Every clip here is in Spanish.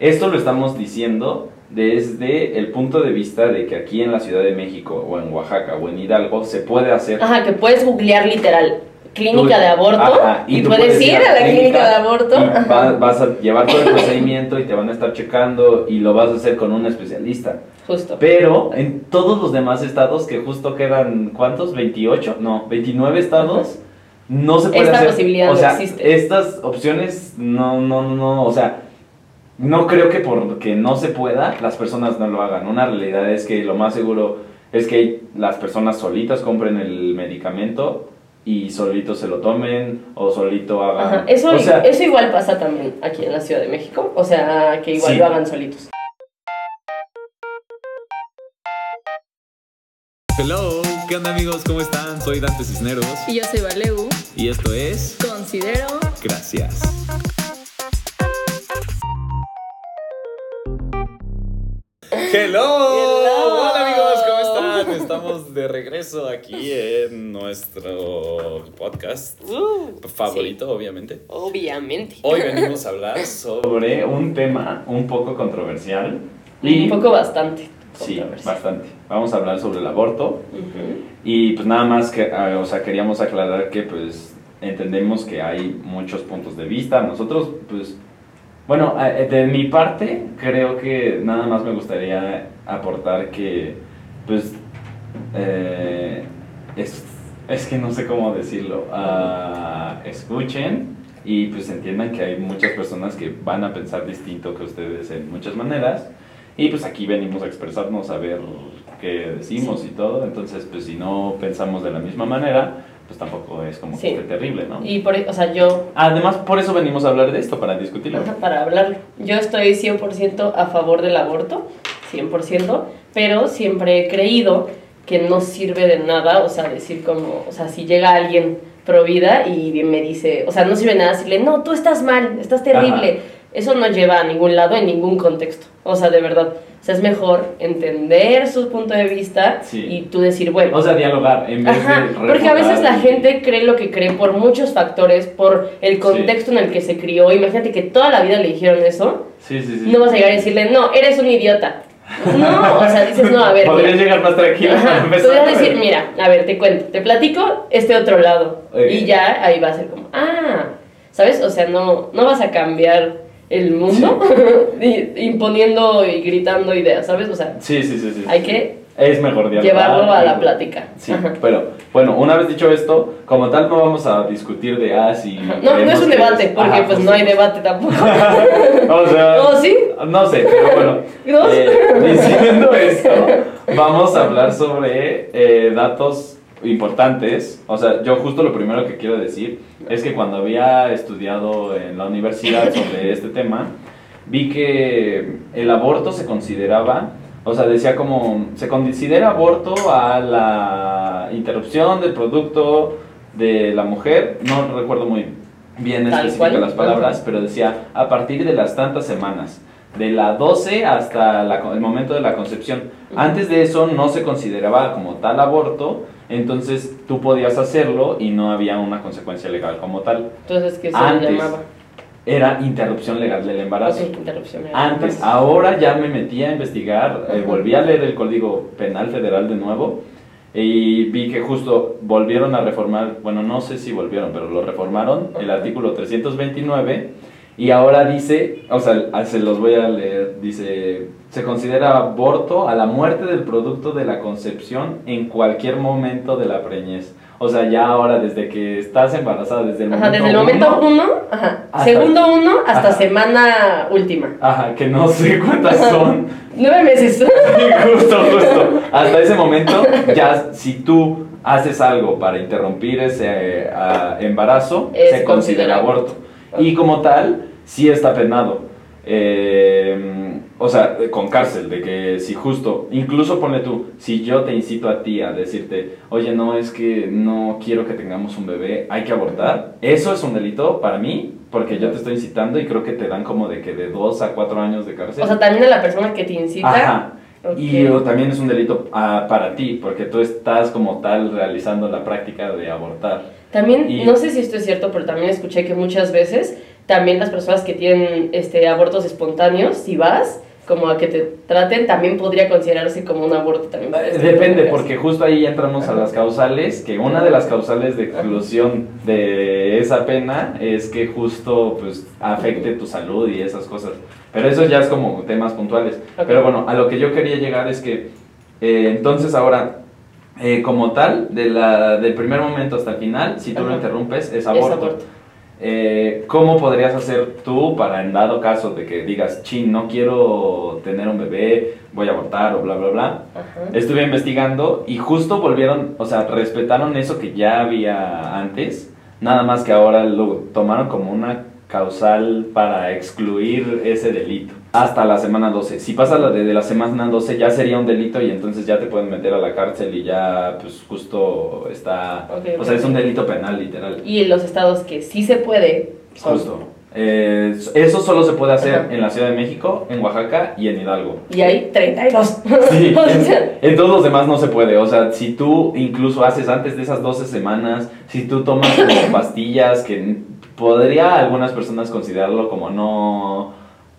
Esto lo estamos diciendo desde el punto de vista de que aquí en la Ciudad de México o en Oaxaca o en Hidalgo se puede hacer Ajá, que puedes googlear literal clínica de aborto Ajá, y, puedes ir a la clínica de aborto. va- vas a llevar todo el procedimiento y te van a estar checando y lo vas a hacer con un especialista. Justo. Pero en todos los demás estados, que justo quedan, ¿cuántos? ¿28? No, 29 estados, no se puede Esta hacer. posibilidad o no existe. estas opciones, no, no, no, o sea, no creo que porque no se pueda, las personas no lo hagan. Una realidad es que lo más seguro es que las personas solitas compren el medicamento y solitos se lo tomen o solito hagan. Ajá. Eso, o sea, eso igual pasa también aquí en la Ciudad de México. O sea, que igual Sí. lo hagan solitos. Hello, ¿qué onda amigos? ¿Cómo están? Soy Dante Cisneros Y yo soy Valeu. y esto es Considero Gracias. Hello. Hola amigos, ¿cómo están? Estamos de regreso aquí en nuestro podcast favorito, obviamente. Obviamente. Hoy venimos a hablar sobre un tema un poco controversial. Y Un poco bastante. Sí, bastante. Vamos a hablar sobre el aborto. Y pues nada más que, ah, o sea, queríamos aclarar que pues entendemos que hay muchos puntos de vista. Nosotros pues, bueno, eh, de mi parte creo que nada más me gustaría aportar que pues eh, es, es que no sé cómo decirlo. Ah, escuchen y pues entiendan que hay muchas personas que van a pensar distinto que ustedes en muchas maneras. Y pues aquí venimos a expresarnos, a ver qué decimos y todo. Entonces, pues si no pensamos de la misma manera, pues tampoco es como Sí. que esté terrible, ¿no? Y por, o sea, yo Además, por eso venimos a hablar de esto, para discutirlo. Ajá, para hablar. Yo estoy 100% a favor del aborto, 100%, pero siempre he creído que no sirve de nada, o sea, decir como, o sea, si llega alguien pro vida y me dice, o sea, no sirve de nada decirle, no, tú estás mal, estás terrible. Eso no lleva a ningún lado en ningún contexto, o sea, de verdad. O sea, es mejor entender su punto de vista Sí. y tú decir, bueno, O sea, dialogar en vez Ajá, de porque a veces la gente cree lo que cree por muchos factores, por el contexto en el que se crió. Imagínate que toda la vida le dijeron eso. Sí, sí, sí. No vas a llegar a decirle, no, eres un idiota. No, o sea, dices, no, a ver. Podrías mira. llegar más tranquilo Ajá, podrías decir, mira, a ver, te cuento, te platico este otro lado. Y ya ahí va a ser como, ah, ¿sabes? O sea, no, no vas a cambiar el mundo y- imponiendo y gritando ideas, ¿sabes? O sea, Sí, sí, sí, sí. hay que Es mejor dialogar. llevarlo a la plática. Sí, Ajá. pero bueno, una vez dicho esto, como tal no vamos a discutir de ah, si. No, no es un debate, porque Ajá, pues no hay debate tampoco. o sea, ¿Oh, sí? no sé, pero bueno. ¿No? eh, diciendo esto, vamos a hablar sobre eh, datos importantes. O sea, yo justo lo primero que quiero decir es que cuando había estudiado en la universidad sobre este tema, vi que el aborto se consideraba, o sea, decía como, se considera aborto a la interrupción del producto de la mujer, no recuerdo muy bien específicas las palabras, pero decía a partir de las tantas semanas, de la 12 hasta la- el momento de la concepción. Antes de eso no se consideraba como tal aborto, entonces tú podías hacerlo y no había una consecuencia legal como tal. Entonces, ¿qué se Antes. llamaba? Era interrupción legal del embarazo. Ok, interrupción. Antes, ahora ya me metí a investigar, eh, volví a leer el Código Penal Federal de nuevo y vi que justo volvieron a reformar, bueno, no sé si volvieron, pero lo reformaron, el artículo 329 y ahora dice, o sea, ah, se los voy a leer, dice, se considera aborto a la muerte del producto de la concepción en cualquier momento de la preñez. O sea, ya ahora desde que estás embarazada, desde el Ajá, momento desde el momento uno, uno, ajá. Hasta- segundo uno hasta Ajá. semana última. Ajá, que no sé cuántas son. Nueve meses. justo, justo. Hasta ese momento, ya si tú haces algo para interrumpir ese eh, embarazo, Es se considera aborto. Y como tal, sí está penado. Eh, o sea, con cárcel, de que si justo, incluso ponle tú, si yo te incito a ti a decirte, oye, no es que no quiero que tengamos un bebé, hay que abortar, eso es un delito para mí, porque yo te estoy incitando y creo que te dan como de que de dos a cuatro años de cárcel. O sea, también a la persona que te incita. Ajá. Ok. Y o también es un delito ah, para ti, porque tú estás como tal realizando la práctica de abortar. También, Y- no sé si esto es cierto, pero también escuché que muchas veces también las personas que tienen este, abortos espontáneos, si vas como a que te traten, también podría considerarse como un aborto también. este Depende, porque justo ahí entramos a las causales, que una de las causales de exclusión de esa pena es que justo pues afecte tu salud y esas cosas. Pero eso ya es como temas puntuales. Pero bueno, a lo que yo quería llegar es que eh, entonces ahora, eh, como tal, de la, del primer momento hasta el final, si tú lo Ajá. interrumpes, es Es aborto. aborto. Eh, ¿Cómo podrías hacer tú para, en dado caso de que digas, chin, no quiero tener un bebé, voy a abortar o bla, bla, bla? Ajá. Estuve investigando y justo volvieron, o sea, respetaron eso que ya había antes, nada más que ahora lo tomaron como una causal para excluir ese delito. Hasta la semana 12. Si pasa la de, de la semana 12 ya sería un delito y entonces ya te pueden meter a la cárcel y ya pues justo está... O sea, es un delito penal literal. Y en los estados que sí se puede, son- Justo. Eh, eso solo se puede hacer Ajá. en la Ciudad de México, en Oaxaca y en Hidalgo. Y hay 32. Sí, en, en todos los demás no se puede. O sea, si tú incluso haces antes de esas 12 semanas, si tú tomas como pastillas, que podría algunas personas considerarlo como no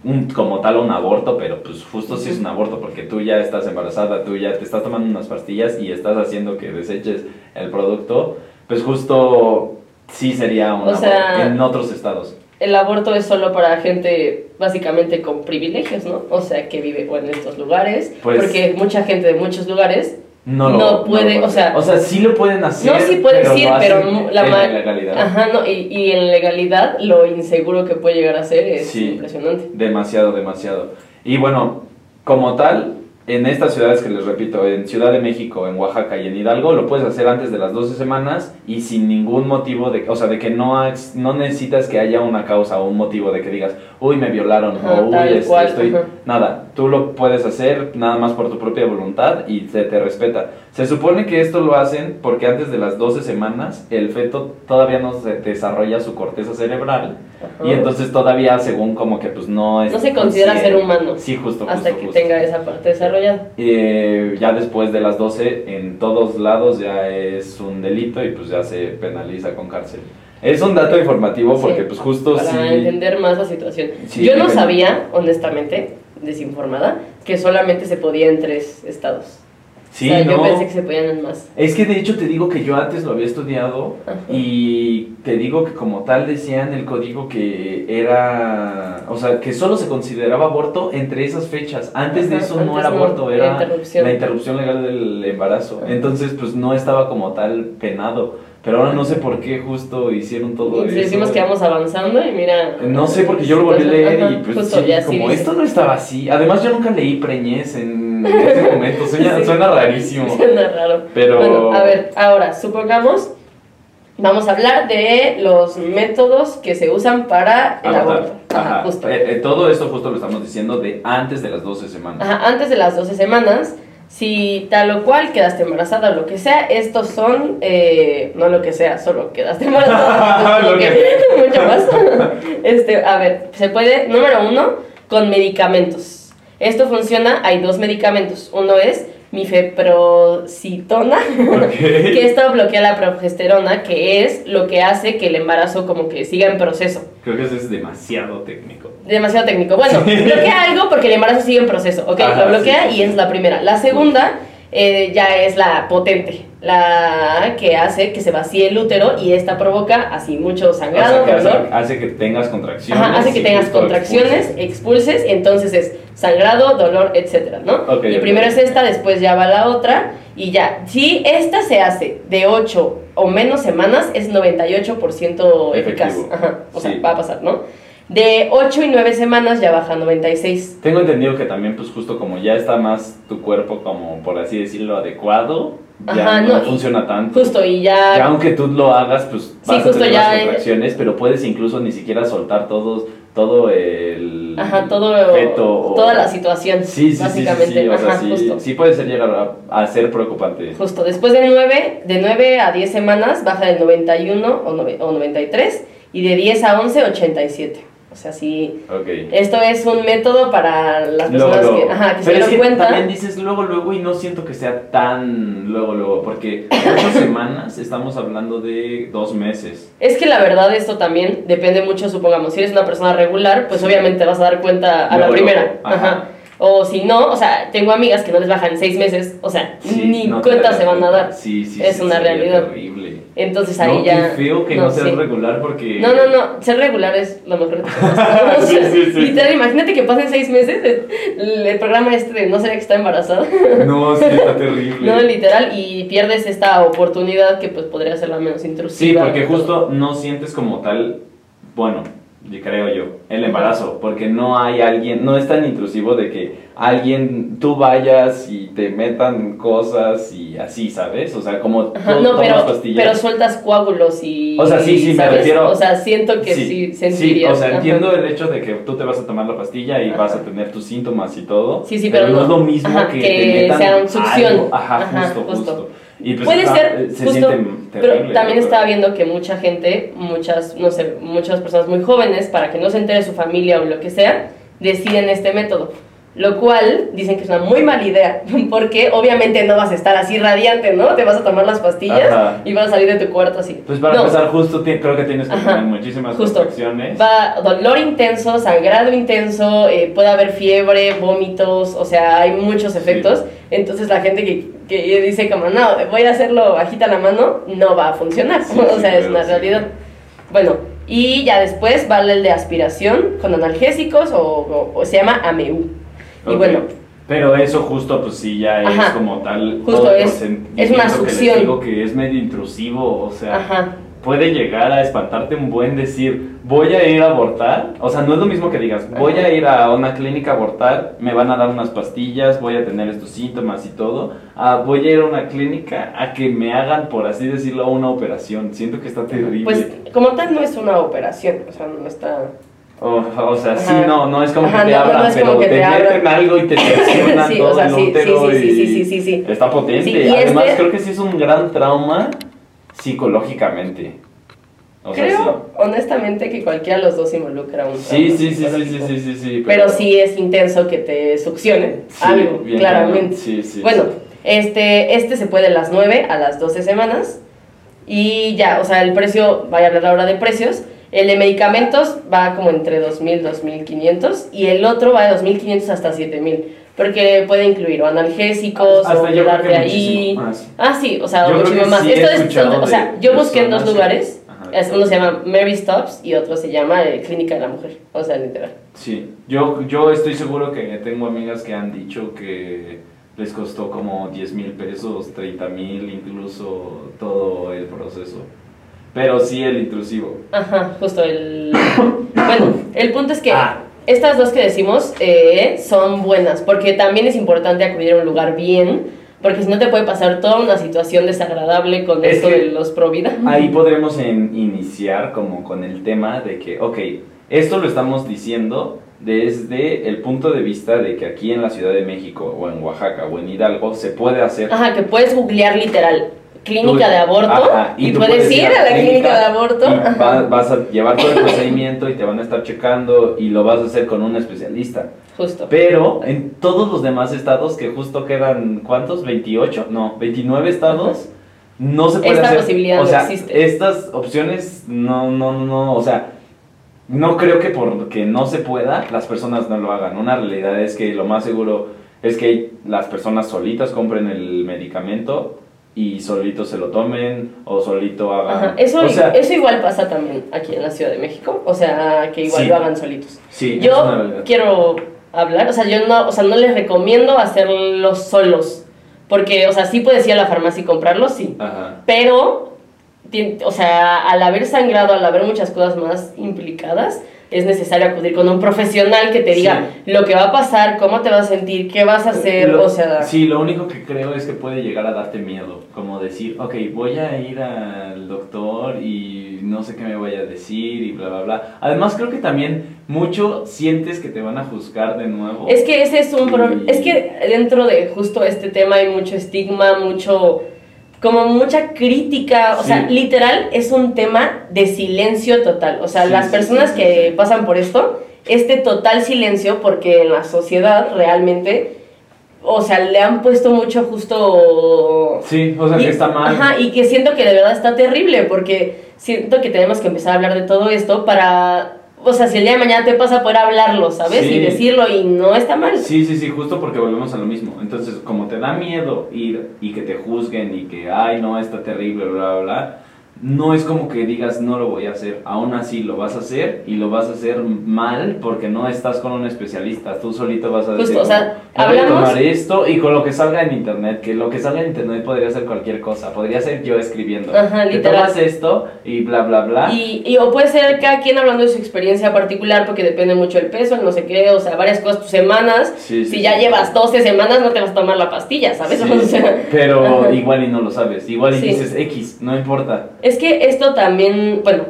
un, como tal un aborto, pero pues justo sí es un aborto porque tú ya estás embarazada, tú ya te estás tomando unas pastillas y estás haciendo que deseches el producto, pues justo sí sería un O aborto sea, en otros estados. el aborto es solo para gente básicamente con privilegios, ¿no? O sea, que vive o en estos lugares, Pues- porque mucha gente de muchos lugares No, No lo- puede, lo- o sea- o sea, sí lo pueden hacer. no sí puede pero decir, pero hacen mu- la en ilegalidad. Ajá, no, y, y en legalidad lo inseguro que puede llegar a ser es Sí. impresionante. Demasiado, demasiado. Y bueno, como tal, en estas ciudades que les repito, en Ciudad de México, en Oaxaca y en Hidalgo, lo puedes hacer antes de las 12 semanas y sin ningún motivo de, o sea, de que no, has- no necesitas que haya una causa o un motivo de que digas, uy, me violaron Ajá, o uy, tal este, cual, estoy... Nada, tú lo puedes hacer nada más por tu propia voluntad y se te respeta. Se supone que esto lo hacen porque antes de las 12 semanas el feto todavía no se desarrolla su corteza cerebral. Y entonces todavía según como que pues no es No se considera consciente. ser humano. Sí, justo, hasta justo, que justo. tenga esa parte desarrollada. Eh, ya después de las 12 en todos lados ya es un delito y pues ya se penaliza con cárcel. Es un dato informativo porque Sí, pues justo para sí entender más la situación. Sí, Yo no sabía, honestamente, desinformada, que solamente se podía en tres estados. Sí, o sea, no. yo pensé que se podían en más. Es que de hecho te digo que yo antes lo había estudiado Ajá. y te digo que como tal decía en el código que era, o sea, que solo se consideraba aborto entre esas fechas. Antes de Ajá, eso no antes era no, aborto, la era interrupción. la interrupción legal del embarazo. Ajá. Entonces pues no estaba como tal penado. Pero ahora no sé por qué justo hicieron todo Y eso. decimos que vamos avanzando y mira. No sé, porque yo lo volví a leer Ajá, y pues sí, sí como dice. esto no estaba así. Además yo nunca leí preñez en este momento, suena, Sí. suena rarísimo. Suena raro. Pero... Bueno, a ver, ahora, supongamos, vamos a hablar de los métodos que se usan para el aborto. Ajá, Ajá. justo. Eh, eh, todo esto justo lo estamos diciendo de antes de las 12 semanas. Ajá, antes de las 12 semanas, si tal o cual quedaste embarazada o lo que sea, estos son, eh, no lo que sea, solo quedaste embarazada, Lo lo que- mucho más. Este, a ver, se puede, número uno, con medicamentos. Esto funciona, hay dos medicamentos. Uno es mifeprocitona, que esto bloquea la progesterona, que es lo que hace que el embarazo como que siga en proceso. Creo que eso es demasiado técnico. Demasiado técnico. Bueno, bloquea algo porque el embarazo sigue en proceso, ¿ok? Ajá, lo bloquea sí, sí, y es la primera. La segunda eh, ya es la potente, la que hace que se vacíe el útero y esta provoca así mucho O sangrado, sea, que hace, dolor. hace que tengas contracciones. Ajá, hace que tengas contracciones, expulses. expulses, entonces es sangrado, dolor, etcétera, ¿no? Ok, y primero es esta, después ya va la otra y ya. Si esta se hace de 8 o menos semanas, es 98% eficaz. Ajá, o sea, va a pasar, ¿no? De 8 y 9 semanas ya baja a 96. Tengo entendido que también, pues justo como ya está más tu cuerpo, como por así decirlo, adecuado, ya Ajá, no, no, funciona tanto. Justo, y ya... Ya aunque tú lo hagas, pues vas justo a tener ya las es- contracciones, pero puedes incluso ni siquiera soltar todos, todo el Ajá, todo, feto o- toda la situación, Sí, sí, sí, sí, básicamente. sí, o sea, Ajá, sí, justo. sí puede ser llegar a, a ser preocupante. Justo, después de 9, de 9 a 10 semanas baja del 91 o, nove- o 93 y de 10 a 11, 87. O sea, sí. Esto es un método para las personas Luego, luego. que, ajá, que se dieron cuenta. también dices luego, luego y no siento que sea tan luego, luego, porque ocho semanas estamos hablando de dos meses. Es que la verdad esto también depende mucho, supongamos, si eres una persona regular, pues Sí. obviamente te vas a dar cuenta a la primera. ajá. Ajá. O si no, o sea, tengo amigas que no les bajan seis meses, o sea, Sí, ni no cuenta se van a dar. Sí, sí, Es una realidad. Terrible. Entonces ahí no, ya... qué feo que no, seas sí. regular porque... No, no, no, ser regular es lo mejor que. O Sí, sí, sí. Literal, imagínate que pasen seis meses el, el programa este de no sabía que está embarazada. No, sí, está terrible. No, literal, y pierdes esta oportunidad que pues podría ser la menos Sí, intrusiva. porque justo no sientes como tal, bueno, creo yo, el embarazo, porque no hay alguien, no es tan intrusivo de que alguien, tú vayas y te metan cosas y así, ¿sabes? O sea, como Ajá, tú no, tomas pero, pastillas. pero sueltas coágulos y... O sea, sí, sí, me refiero- O sea, siento que sí, Sí, sentirías. o sea, ajá. entiendo el hecho de que tú te vas a tomar la pastilla y Ajá. vas a tener tus síntomas y todo. Sí, sí, pero no, no- es lo mismo ajá, que, que te metan sea un succión. algo. Ajá, Ajá, justo, justo. justo. Y pues Puede está- ser, se justo, siente pero también estaba viendo que mucha gente, muchas, no sé, muchas personas muy jóvenes, para que no se entere su familia o lo que sea, deciden este método. Lo cual dicen que es una muy mala idea, porque obviamente no vas a estar así radiante, ¿no? Te vas a tomar las pastillas Ajá. y vas a salir de tu cuarto así. Pues para No, empezar, justo creo que tienes que tener muchísimas justo. Va dolor intenso, sangrado intenso, eh, puede haber fiebre, vómitos, o sea, hay muchos efectos. Entonces la gente que, que dice como, no, voy a hacerlo bajita la mano, no va a funcionar. Sí, o sí, sea, es una realidad. Bueno, y ya después vale el de aspiración con analgésicos o, o- o se llama AMEU. Y bueno, Pero eso justo, pues sí, ya es Ajá. como tal. Justo todo es- es una que les succión. digo que es medio intrusivo, o sea, ajá. puede llegar a espantarte un buen decir, voy a ir a abortar. O sea, no es lo mismo que digas, voy Ajá. a ir a una clínica a abortar, me van a dar unas pastillas, voy a tener estos síntomas y todo. Ah, voy a ir a una clínica a que me hagan, por así decirlo, una operación. Siento que está terrible. Pues como tal no es una operación, o sea, no está... O, o sea, sí, Ajá. no, no es como Ajá, que te no, abran, no pero te, te meten algo y te seccionan Sí, todo o sea, el sí, sí, útero sí, sí, y sí, sí, sí, sí. está potente. Sí, y Además, este- creo que sí es un gran trauma psicológicamente. O sea, Creo, honestamente, que cualquiera de los dos involucra un sí. trauma Sí, sí, sí, sí, sí, sí, sí, sí, Pero sí es intenso que te succionen sí, algo, bien claramente. Sí, sí, bueno, sí. este, este se puede de las 9 a las 12 semanas. Y ya, o sea, el precio, vaya a hablar ahora de precios. El de medicamentos va como entre 2.000, 2.500 y el otro va de 2.500 hasta 7.000. Porque puede incluir o analgésicos Hasta o que ahí. más. Ah, sí, o sea, Yo muchísimo más. sí Esto es, o sea, de yo busqué en dos lugares. Ajá. Uno se llama Mary Stops y otro se llama eh, Clínica de la Mujer. O sea, literal. Sí, yo, yo estoy seguro que tengo amigas que han dicho que les costó como 10 mil pesos, 30 mil, incluso todo el proceso. Pero sí el intrusivo. Ajá, justo el... bueno, el punto es que Ah. estas dos que decimos eh, son buenas, porque también es importante acudir a un lugar bien, porque si no te puede pasar toda una situación desagradable con Es esto de los pro vida. Ahí podremos en- iniciar como con el tema de que, ok, esto lo estamos diciendo desde el punto de vista de que aquí en la Ciudad de México o en Oaxaca o en Hidalgo se puede hacer Ajá, que puedes googlear literal clínica Tú- de aborto Ajá, y, puedes ir a la clínica, de aborto. y Ajá. va- vas a llevar todo el procedimiento y te van a estar checando y lo vas a hacer con un especialista. Justo. Pero en todos los demás estados, que justo quedan, ¿cuántos? ¿28? No, 29 estados. No se puede Esta hacer. posibilidad o no existe. estas opciones no, no, no, no, o sea, no creo que porque no se pueda, las personas no lo hagan. Una realidad es que lo más seguro es que las personas solitas compren el medicamento y solitos se lo tomen o solito hagan. Ajá, Eso, o sea, eso igual pasa también aquí en la Ciudad de México, o sea, que igual Sí. lo hagan solitos. sí, Yo quiero hablar, o sea, yo no, o sea, no les recomiendo hacerlos solos, porque, o sea, sí puedes ir a la farmacia y comprarlos, sí, Ajá. pero, o sea, al haber sangrado, al haber muchas cosas más implicadas, es necesario acudir con un profesional que te diga lo que va a pasar, cómo te vas a sentir, qué vas a hacer, Lo- o sea... Sí, lo único que creo es que puede llegar a darte miedo, como decir, ok, voy a ir al doctor y no sé qué me vaya a decir y bla, bla, bla. Además creo que también mucho sientes que te van a juzgar de nuevo. Es que ese es un problema. Y- Es que dentro de justo este tema hay mucho estigma, mucho como mucha crítica, o sea, literal es un tema de silencio total. O sea, Sí, las personas sí, que pasan por esto, este total silencio, porque en la sociedad realmente, o sea, le han puesto mucho justo... Sí, o sea, Y- que está mal. Ajá, y que siento que de verdad está terrible, porque siento que tenemos que empezar a hablar de todo esto para, o sea, si el día de mañana te pasa, poder hablarlo, ¿sabes? Sí. Y decirlo, y no está mal. Sí, sí, sí, justo porque volvemos a lo mismo. Entonces, como te da miedo ir y que te juzguen y que, ay, no, está terrible, bla, bla, bla, no es como que digas, no lo voy a hacer. Aún así lo vas a hacer y lo vas a hacer mal porque no estás con un especialista. Tú solito vas a Justo, decir, o sea, "Me voy a hablamos- tomar esto y con lo que salga en internet, que lo que salga en internet podría ser cualquier cosa. Podría ser yo escribiendo. Ajá, Te tomas esto y bla, bla, bla. Y, y o puede ser cada quien hablando de su experiencia particular, porque depende mucho el peso, el no sé qué, o sea, varias cosas, tus semanas. Sí, sí, si sí. ya llevas 12 semanas, no te vas a tomar la pastilla, ¿sabes? Sí, O sea, pero Ajá. igual y no lo sabes. Igual y dices X, no importa. Es que esto también, bueno,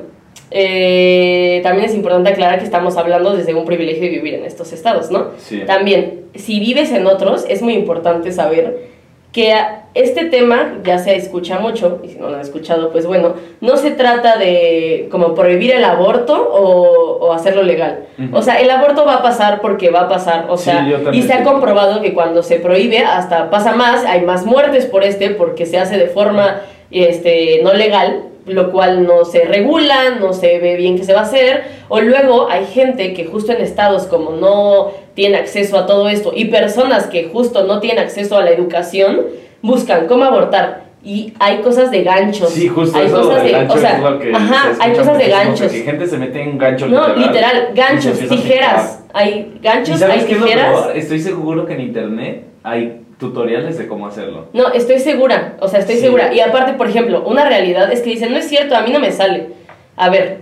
eh, también es importante aclarar que estamos hablando desde un privilegio de vivir en estos estados, ¿no? Sí. También, si vives en otros, es muy importante saber que este tema ya se escucha mucho, y si no lo han escuchado, pues bueno, no se trata de como prohibir el aborto o, o hacerlo legal. O sea, el aborto va a pasar porque va a pasar, o sea, y se ha comprobado que cuando se prohíbe hasta pasa más, hay más muertes por este porque se hace de forma este, no legal, lo cual no se regula, no se ve bien qué se va a hacer, o luego hay gente que justo en estados como no tiene acceso a todo esto y personas que justo no tienen acceso a la educación buscan cómo abortar y hay cosas de ganchos. Sí, justo hay eso cosas de, gancho o sea, es lo que ajá, se hay cosas de ganchos. Que gente se mete en un gancho No, literal, ganchos, tijeras. Hay ¿Y ganchos, sabes hay qué es lo tijeras. peor? Estoy seguro que en internet hay tutoriales de cómo hacerlo. No, estoy segura, o sea, estoy Sí. segura. Y aparte, por ejemplo, una realidad es que dicen, no es cierto, a mí no me sale. A ver,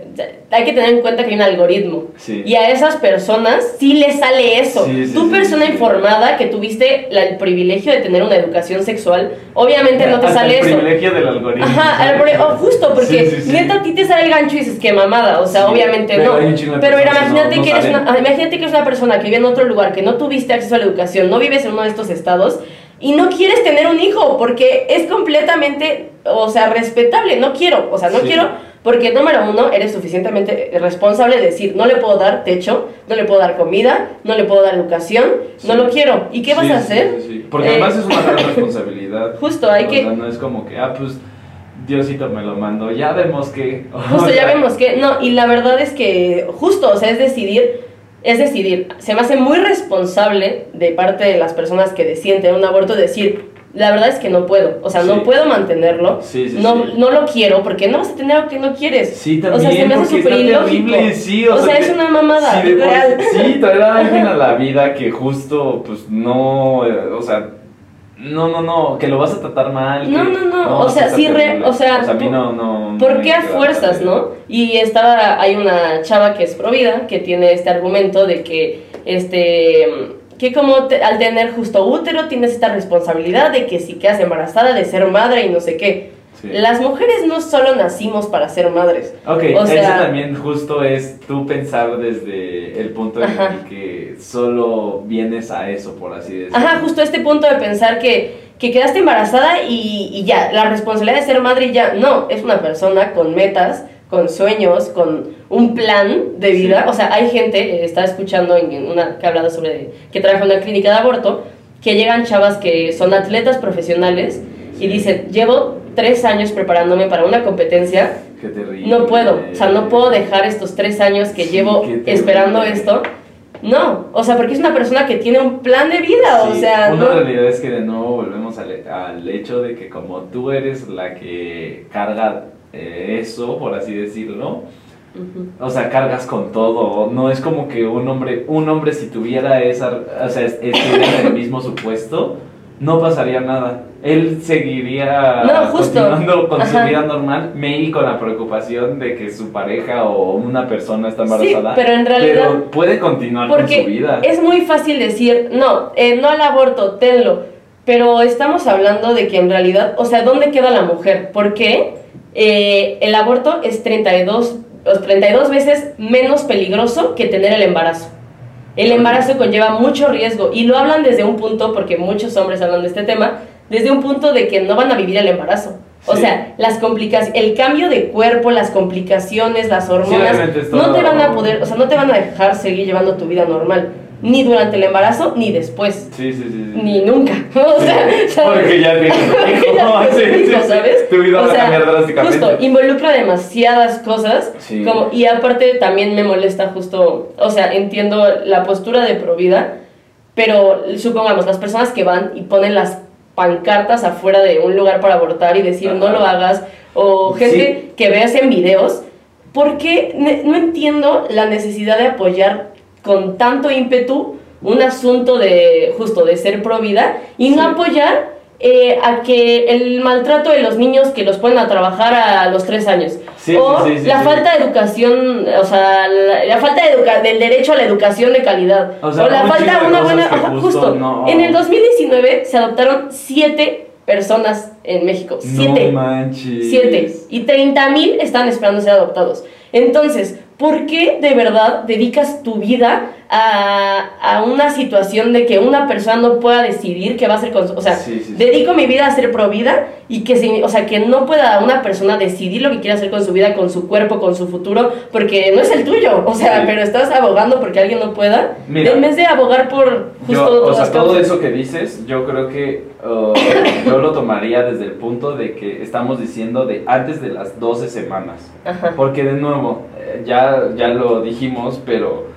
hay que tener en cuenta que hay un algoritmo. Sí. Y a esas personas sí les sale eso. Sí, sí, Tú, persona informada, que tuviste la- el privilegio de tener una educación sexual, obviamente no te Hasta sale el eso. privilegio del algoritmo. Ajá, oh, justo, porque Sí, sí, sí. neta a ti te sale el gancho y dices que mamada, o sea, obviamente pero no. Pero imagínate no- no que eres una, imagínate que eres una persona que vive en otro lugar, que no tuviste acceso a la educación, no vives en uno de estos estados y no quieres tener un hijo porque es completamente, o sea, respetable, no quiero, o sea, no quiero porque número uno, eres suficientemente responsable de decir, no le puedo dar techo, no le puedo dar comida, no le puedo dar educación, no lo quiero. ¿Y qué vas a hacer? sí. Porque Eh, además es una gran responsabilidad. Justo, hay O que... sea, no es como que, ah, pues, Diosito me lo mandó, ya vemos que... Justo, ya vemos que, no, y la verdad es que, justo, o sea, es decidir, es decidir, se me hace muy responsable de parte de las personas que deciden tener un aborto decir, la verdad es que no puedo, o sea, Sí. no puedo mantenerlo, Sí, sí, no, sí. no lo quiero, porque no vas a tener lo que no quieres. Sí, O también, sea, se me hace súper ilógico. o, O sea, es una mamada, sí, real. sí, traer a alguien a la vida que justo, pues, no, eh, o sea, no, no, no, que lo vas a tratar mal. No, no, no, o sea, sí, re- terrible. o sea, a mí no, no... ¿Por qué a fuerzas, no? Y estaba, hay una chava que es provida, que tiene este argumento de que, este, que como te- al tener justo útero tienes esta responsabilidad de que si quedas embarazada de ser madre y no sé qué. Sí. Las mujeres no solo nacimos para ser madres. Ok, O sea- eso también justo es tú pensar desde el punto Ajá. el que solo vienes a eso, por así decirlo. Ajá, justo este punto de pensar que, que quedaste embarazada y, y ya, la responsabilidad de ser madre y ya, no, es una persona con metas, con sueños, con un plan de vida. Sí. O sea, hay gente, eh, estaba escuchando en una que ha hablado sobre, que trabaja en una clínica de aborto, que llegan chavas que son atletas profesionales y dicen, llevo tres años preparándome para una competencia, Qué terrible. no puedo, o sea, no puedo dejar estos tres años que llevo esperando esto. No, o sea, porque es una persona que tiene un plan de vida, o Sí, sea, una no, realidad es que de nuevo volvemos al, al hecho de que como tú eres la que carga eso, por así decirlo, o sea, cargas con todo, no es como que un hombre, un hombre si tuviera esa, o sea, es- estuviera en el mismo supuesto, no pasaría nada. Él seguiría No, continuando con su vida normal, maybe con la preocupación de que su pareja o una persona está Sí, embarazada. pero en realidad- pero puede continuar con su Porque vida. es muy fácil decir, no, eh, no al aborto, tenlo. Pero estamos hablando de que en realidad, o sea, ¿dónde queda la mujer? Porque eh, el aborto es 32, o 32 veces menos peligroso que tener el embarazo. El embarazo conlleva mucho riesgo y lo hablan desde un punto, porque muchos hombres hablan de este tema, desde un punto de que no van a vivir el embarazo. O Sí. sea, las complicaciones, el cambio de cuerpo, las complicaciones, las hormonas, no te van a poder, o sea, no te van a dejar seguir llevando tu vida normal, ni durante el embarazo, ni después, Sí, sí, sí. sí. ni nunca. O sea, ¿sabes? Porque ya tienes hijo, sí, sí. ¿sabes? Tu vida O va a cambiar drásticamente. Justo, involucra demasiadas cosas. Sí. Como, y aparte también me molesta justo, o sea, entiendo la postura de Provida, pero supongamos, las personas que van y ponen las pancartas afuera de un lugar para abortar y decir no Ajá. lo hagas, o gente que veas en videos, ¿por qué ne- no entiendo la necesidad de apoyar con tanto ímpetu un asunto de justo de ser pro vida y no apoyar eh, a que el maltrato de los niños que los ponen a trabajar a los tres años. Sí, o sí, la falta de educación o sea la, la falta de educa del derecho a la educación de calidad. O sea, la falta de una buena ajá, justo justo. no- en el 2019 se adoptaron siete personas en México siete. No manches. Siete. Y 30 mil están esperando ser adoptados. Entonces, ¿por qué de verdad dedicas tu vida a, a una situación de que una persona no pueda decidir qué va a hacer con su... O sea, Sí, sí, sí. dedico mi vida a ser pro vida y que, se- o sea, que no pueda una persona decidir lo que quiere hacer con su vida, con su cuerpo, con su futuro, porque no es el tuyo. O sea, pero estás abogando porque alguien no pueda, Mira. en vez de abogar por justo Yo, o sea, todo eso que dices, yo creo que uh, yo lo tomaría desde el punto de que estamos diciendo de antes de las 12 semanas. Ajá. Porque de nuevo, ya, ya lo dijimos, pero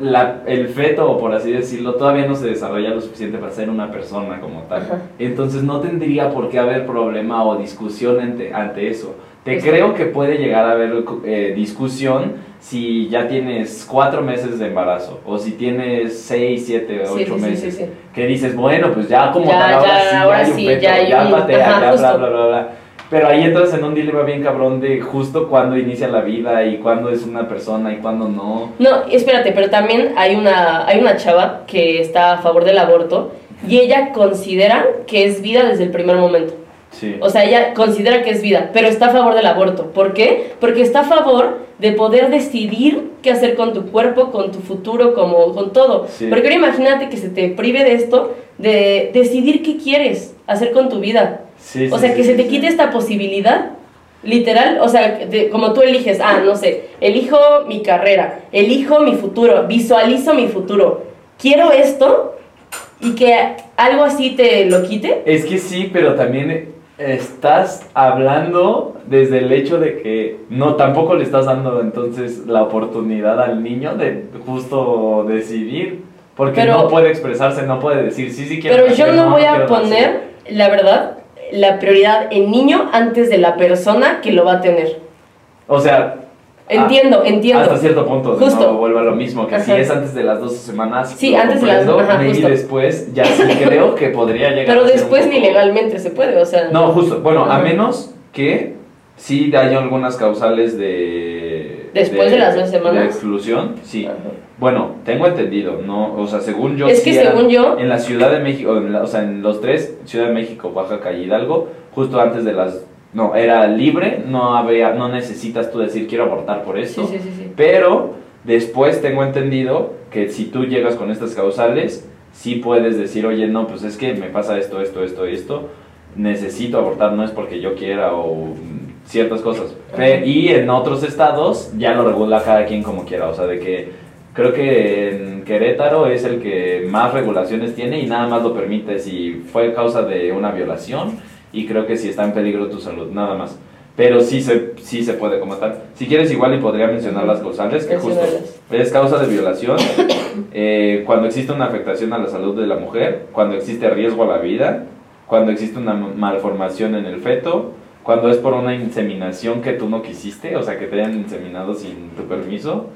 la, el feto, por así decirlo, todavía no se desarrolla lo suficiente para ser una persona como tal. Ajá. Entonces no tendría por qué haber problema o discusión ante, ante eso. Te creo que puede llegar a haber eh, discusión si ya tienes cuatro meses de embarazo o si tienes seis, siete, Sí, ocho sí, meses. sí, sí. Que dices, bueno, pues ya como Ya, tal, ahora ya, sí, ahora ya hay un sí, feto, ya hay ya un- patea, ajá, ya bla, bla, bla. Pero ahí entras en un dilema bien cabrón de justo cuándo inicia la vida y cuándo es una persona y cuándo no. No, espérate, pero también hay una, hay una chava que está a favor del aborto y ella considera que es vida desde el primer momento. Sí. O sea, ella considera que es vida, pero está a favor del aborto. ¿Por qué? Porque está a favor de poder decidir qué hacer con tu cuerpo, con tu futuro, como con todo. Sí. Porque ahora imagínate que se te prive de esto, de decidir qué quieres hacer con tu vida. Sí, O sí, sea, sí, que se te quite esta posibilidad, literal, o sea, de- como tú eliges, ah, no sé, elijo mi carrera, elijo mi futuro, visualizo mi futuro, quiero esto y que algo así te lo quite. Es que sí, pero también estás hablando desde el hecho de que no tampoco le estás dando entonces la oportunidad al niño de justo decidir, porque Pero- no puede expresarse, no puede decir sí, sí quiero Pero yo no voy a quiero nacer". poner, la verdad, la prioridad en niño antes de la persona que lo va a tener. O sea, Entiendo, entiendo. hasta cierto punto, Justo. nuevo, vuelvo a lo mismo, que si es antes de las 12 semanas, Sí, antes de las- ajá, justo. después ya sí creo que podría llegar Pero a después ni legalmente se puede, o sea. No, justo. Bueno, a menos que sí haya algunas causales de. Después de las dos semanas. De exclusión, sí. Ajá. Bueno, tengo entendido, ¿no? O sea, según yo. Es que según yo- En la Ciudad de México, en la- o sea, en los tres, Ciudad de México, Oaxaca y Hidalgo, justo antes de las. No, era libre, no había, no necesitas tú decir quiero abortar por esto. Sí, sí, sí, sí. Pero después tengo entendido que si tú llegas con estas causales, sí puedes decir, oye, no, pues es que me pasa esto, esto, esto, esto, necesito abortar, no es porque yo quiera o ciertas cosas. Y en otros estados ya lo regula cada quien como quiera, o sea, de que creo que en Querétaro es el que más regulaciones tiene y nada más lo permite si fue causa de una violación y creo que si está en peligro tu salud, nada más. Pero sí se, sí se puede como tal. Si quieres igual y podría mencionar las causales, que justo es causa de violación, eh, cuando existe una afectación a la salud de la mujer, cuando existe riesgo a la vida, cuando existe una malformación en el feto, cuando es por una inseminación que tú no quisiste, o sea, que te hayan inseminado sin tu permiso,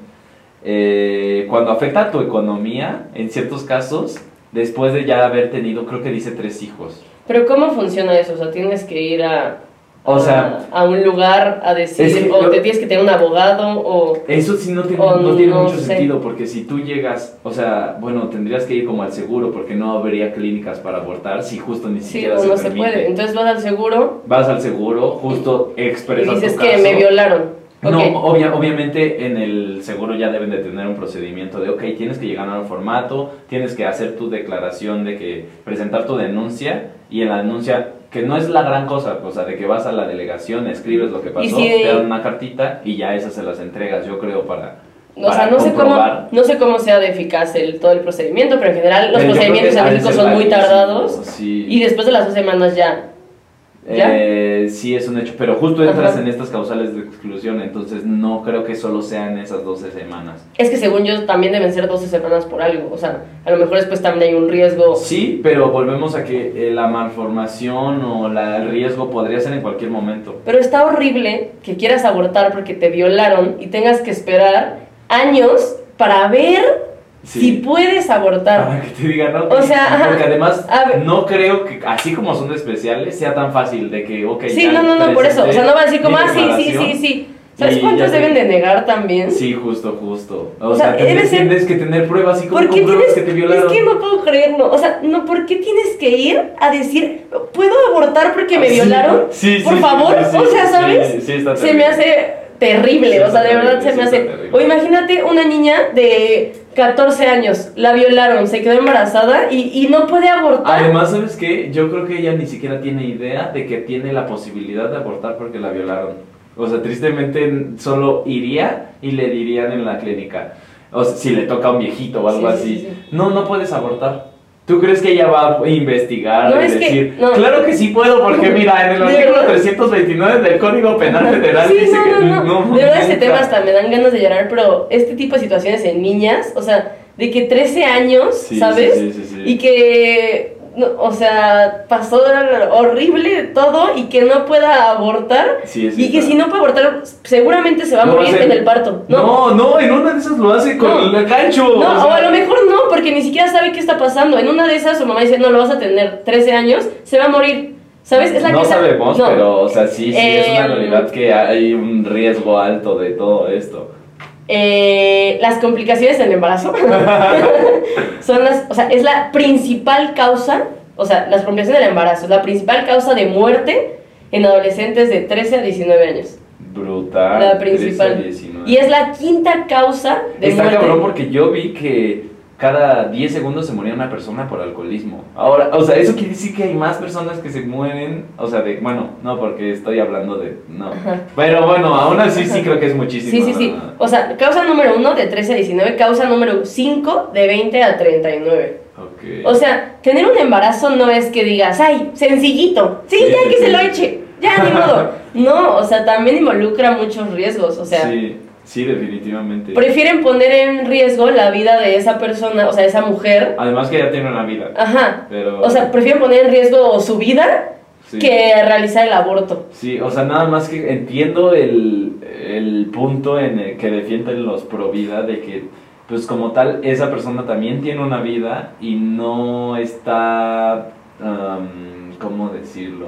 eh, cuando afecta a tu economía, en ciertos casos, después de ya haber tenido, creo que dice tres hijos. Pero ¿cómo funciona eso? O sea, tienes que ir a, O sea, a, a un lugar a decir, Es que o te tienes que tener un abogado, o... Eso sí no tiene, no tiene no mucho sé. sentido porque si tú llegas, o sea, bueno, tendrías que ir como al seguro porque no habría clínicas para abortar si justo ni Sí, siquiera o se no se puede. Entonces vas al seguro Vas al seguro, justo y expresas dices tu que caso. me violaron. No, Ok. obvia- obviamente en el seguro ya deben de tener un procedimiento de, ok, tienes que llegar a un formato, tienes que hacer tu declaración de que presentar tu denuncia y en la denuncia, que no es la gran cosa, o sea, de que vas a la delegación, escribes lo que pasó, si- te dan una cartita y ya esas se las entregas, yo creo, para... O sea, no sé, cómo, no sé cómo sea de eficaz el, todo el procedimiento, pero en general los Pero procedimientos en México son muy tardados Sí. y después de las dos semanas ya. Eh, sí, es un hecho, pero justo entras Ajá. en estas causales de exclusión, entonces no creo que solo sean esas 12 semanas. Es que según yo también deben ser 12 semanas por algo. O sea, a lo mejor después también hay un riesgo. Sí, pero volvemos a que eh, la malformación o la, el riesgo podría ser en cualquier momento. Pero está horrible que quieras abortar porque te violaron y tengas que esperar años para ver Sí. si puedes abortar. Para que te digan, no, O sea, porque además ver. no creo que, así como son especiales, sea tan fácil de que, ok, Sí, no, no, no, por eso. O sea, no va a decir como, ah, sí, sí, sí, declaración". sí. ¿Sabes cuántos deben de negar también? Sí, justo, justo. O, O sea, tienes, debe ser- tienes que tener pruebas y como ¿Por qué compruebas tienes que te violaron. Es que no puedo creerlo. O sea, no, ¿por qué tienes que ir a decir, ¿puedo abortar porque me Sí, violaron? sí, sí, Por sí, favor, sí, o sea, ¿sabes? sí, está se me hace terrible, o sea, de verdad se me hace. O imagínate una niña de 14 años, la violaron, se quedó embarazada y, y no puede abortar. Además, ¿sabes qué? Yo creo que ella ni siquiera tiene idea de que tiene la posibilidad de abortar porque la violaron. O sea, tristemente solo iría y le dirían en la clínica. O sea, si le toca a un viejito o algo Sí, sí, así. sí, sí. No, no puedes abortar. ¿Tú crees que ella va a investigar No, y es que- decir, no. claro que sí puedo, porque mira, en el ¿De artículo verdad? 329 del Código Penal Federal Sí, dice no, que no, no. De verdad, este nunca". tema hasta me dan ganas de llorar, pero este tipo de situaciones en niñas, o sea, de que 13 años, Sí, ¿sabes? sí, sí, sí, sí. Y que, o sea, pasó horrible todo y que no pueda abortar. Y que si no puede abortar, seguramente se va a morir en el parto. No, No, en una de esas lo hace con el gancho. No, o a lo mejor no, porque ni siquiera sabe qué está pasando. En una de esas su mamá dice, no, lo vas a tener 13 años, se va a morir. ¿Sabes? Es la no sabemos, no. pero, o sea, sí, sí, es una Eh, realidad que hay un riesgo alto de todo esto. Eh, las complicaciones del embarazo son las, o sea, es la principal causa, o sea, las complicaciones del embarazo es la principal causa de muerte en adolescentes de 13 a 19 años. Brutal. La 13 a principal. 19. Y es la quinta causa de Está muerte. cabrón porque yo vi que cada 10 segundos se moría una persona por alcoholismo. Ahora, o sea, eso quiere decir que hay más personas que se mueren, o sea, de, bueno, no, porque estoy hablando de, no. Ajá. Pero bueno, aún así sí creo que es muchísimo. Sí, sí, sí. O sea, causa número 1 de 13 a 19, causa número 5 de 20 a 39. Ok. O sea, tener un embarazo no es que digas, ay, sencillito, sí, Sí, ya que sí. se lo eche, ya, ni modo. No, o sea, también involucra muchos riesgos, o sea, sí, sí, definitivamente. prefieren poner en riesgo la vida de esa persona, o sea, esa mujer. Además que ya tiene una vida. Ajá. Pero. O sea, prefieren poner en riesgo su vida sí. que realizar el aborto. Sí, o sea, nada más que entiendo el, el punto en el que defienden los pro vida de que, pues como tal, esa persona también tiene una vida y no está, am, ¿cómo decirlo?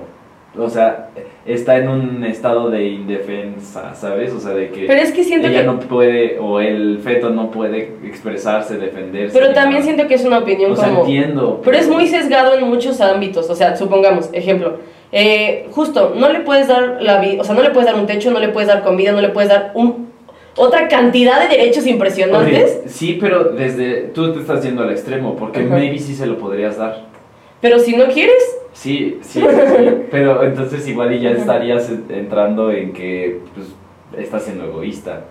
O sea, está en un estado de indefensa, ¿sabes? O sea, de que Pero es que siento ella que... no puede, o el feto no puede expresarse, defenderse. Pero también nada. siento que es una opinión O sea, como... entiendo. Pero es muy sesgado en muchos ámbitos, o sea, supongamos, ejemplo, eh, justo, no le puedes dar la vida, o sea, no le puedes dar un techo, no le puedes dar comida, no le puedes dar un, otra cantidad de derechos impresionantes, Oye, sí, pero desde tú te estás yendo al extremo, porque Ajá. maybe sí se lo podrías dar. Pero si no quieres, Sí, sí, sí, sí. pero entonces igual y ya estarías entrando en que pues, estás siendo egoísta,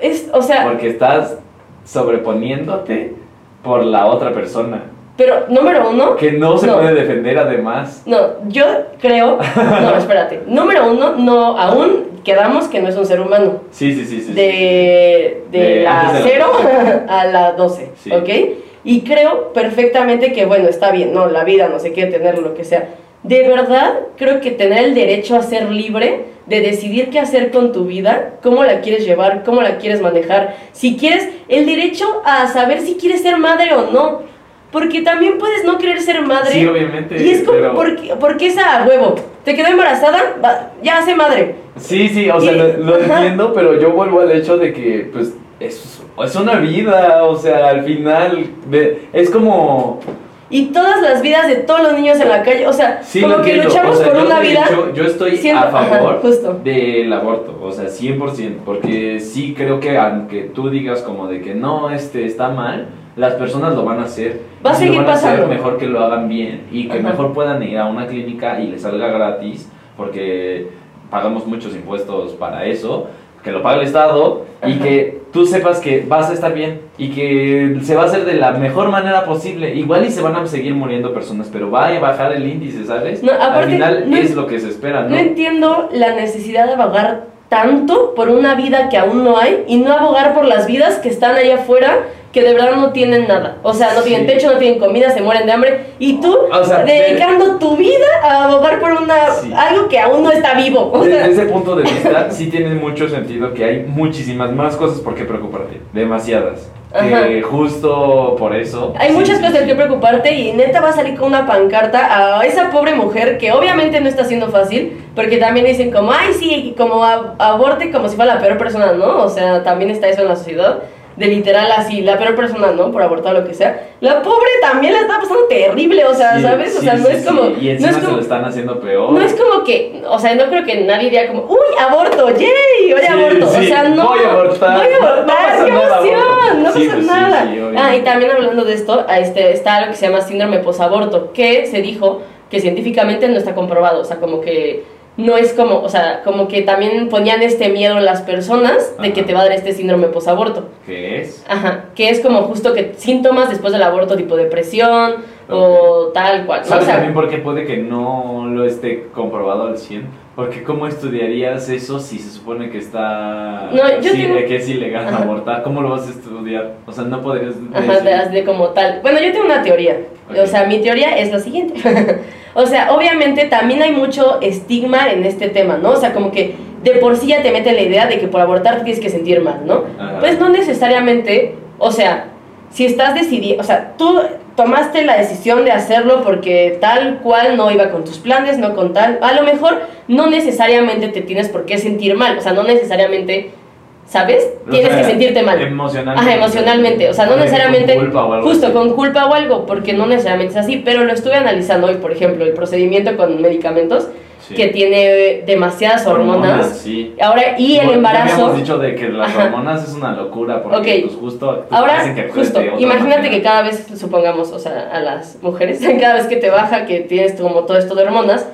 es, o sea, porque estás sobreponiéndote por la otra persona, pero número uno, que no se No. puede defender además. no, yo creo, no, espérate, número uno, no, aún quedamos que no es un ser humano, Sí, sí, sí, sí. de, de De- la antes de la 0 a la 12, Sí. ¿ok? Y creo perfectamente que, bueno, está bien, no, la vida, no sé qué, tener lo que sea. De verdad, creo que tener el derecho a ser libre, de decidir qué hacer con tu vida, cómo la quieres llevar, cómo la quieres manejar, si quieres, el derecho a saber si quieres ser madre o no. Porque también puedes no querer ser madre. Sí, obviamente. y es como, pero- ¿por qué, por qué esa huevo? ¿Te quedó embarazada? Va, ya sé madre. Sí, sí, o sea, Y- lo, lo entiendo, pero yo vuelvo al hecho de que, pues, es, es una vida, o sea, al final, es como, y todas las vidas de todos los niños en la calle, o sea, Sí, como que entiendo. luchamos O sea, por yo, una de vida. hecho, yo estoy a favor ajá, del aborto, o sea, 100%, porque sí creo que aunque tú digas como de que no, este está mal, las personas lo van a hacer. Va a si lo seguir van hacer, pasando. mejor que lo hagan bien y que Ajá. mejor puedan ir a una clínica y les salga gratis, porque pagamos muchos impuestos para eso, que lo paga el Estado y que tú sepas que vas a estar bien y que se va a hacer de la mejor manera posible. Igual y se van a seguir muriendo personas, pero va a bajar el índice, ¿sabes? No, aparte, Al final no es lo que se espera, ¿no? No entiendo la necesidad de abogar tanto por una vida que aún no hay y no abogar por las vidas que están allá afuera que de verdad no tienen nada. O sea, no tienen Sí. techo, no tienen comida, se mueren de hambre. Y tú O sea, dedicando tu vida a abogar por una Sí. algo que aún no está vivo. O sea, Desde ese punto de vista, sí tiene mucho sentido que hay muchísimas más cosas por qué preocuparte. Demasiadas. Que justo por eso. Hay sí, muchas cosas de que preocuparte y neta va a salir con una pancarta a esa pobre mujer que obviamente no está siendo fácil, porque también dicen como, ay sí, como aborte como si fuera la peor persona, ¿no? O sea, también está eso en la sociedad, de literal así, la peor persona, ¿no? Por abortar lo que sea. La pobre también la está pasando terrible, o sea, Sí, ¿sabes? O sí, sea, no sí, es sí. como... Y no encima es se como lo están haciendo peor. no es como que, o sea, no creo que nadie diría como, uy, aborto, yay, oye, Sí, aborto. O sí, sea, no. voy a abortar. Voy a No, no abortar, pasa qué nada, emoción, aborto. no Sí, pasa pues sí, nada. sí, ah, y también hablando de esto, este, está algo que se llama síndrome posaborto, que se dijo que científicamente no está comprobado. O sea, como que no es como, o sea, como que también ponían este miedo en las personas de que Ajá. te va a dar este síndrome posaborto. ¿Qué es? Ajá, que es como justo que síntomas después del aborto, tipo depresión o tal cual. ¿no? O ¿Sabes sea, también por qué puede que no lo esté comprobado al 100? Porque ¿cómo estudiarías eso si se supone que está... No, yo sí, tengo- que es ilegal Ajá. abortar? ¿Cómo lo vas a estudiar? O sea, no podrías Ajá, decir- de, como tal. Bueno, yo tengo una teoría. Ok. O sea, mi teoría es la siguiente. o sea, obviamente también hay mucho estigma en este tema, ¿no? O sea, como que de por sí ya te meten la idea de que por abortar te tienes que sentir mal, ¿no? Ajá. Pues no necesariamente, o sea, si estás decidiendo, o sea, tú tomaste la decisión de hacerlo porque tal cual no iba con tus planes, no con tal, a lo mejor no necesariamente te tienes por qué sentir mal, o sea, no necesariamente, ¿sabes? O Tienes sea, que sentirte mal. Emocionalmente. Ajá, emocionalmente, o sea, no Con necesariamente culpa o algo justo así. con culpa o algo, porque no necesariamente es así, pero lo estuve analizando hoy, por ejemplo, el procedimiento con medicamentos Sí. que tiene demasiadas hormonas. sí. Ahora, y el Bueno, ya embarazo. habíamos dicho de que las Ajá. hormonas es una locura porque Ok. pues justo Ahora, hacen que justo, imagínate manera. que cada vez, supongamos, o sea, a las mujeres, cada vez que te baja, que tienes como todo esto de hormonas,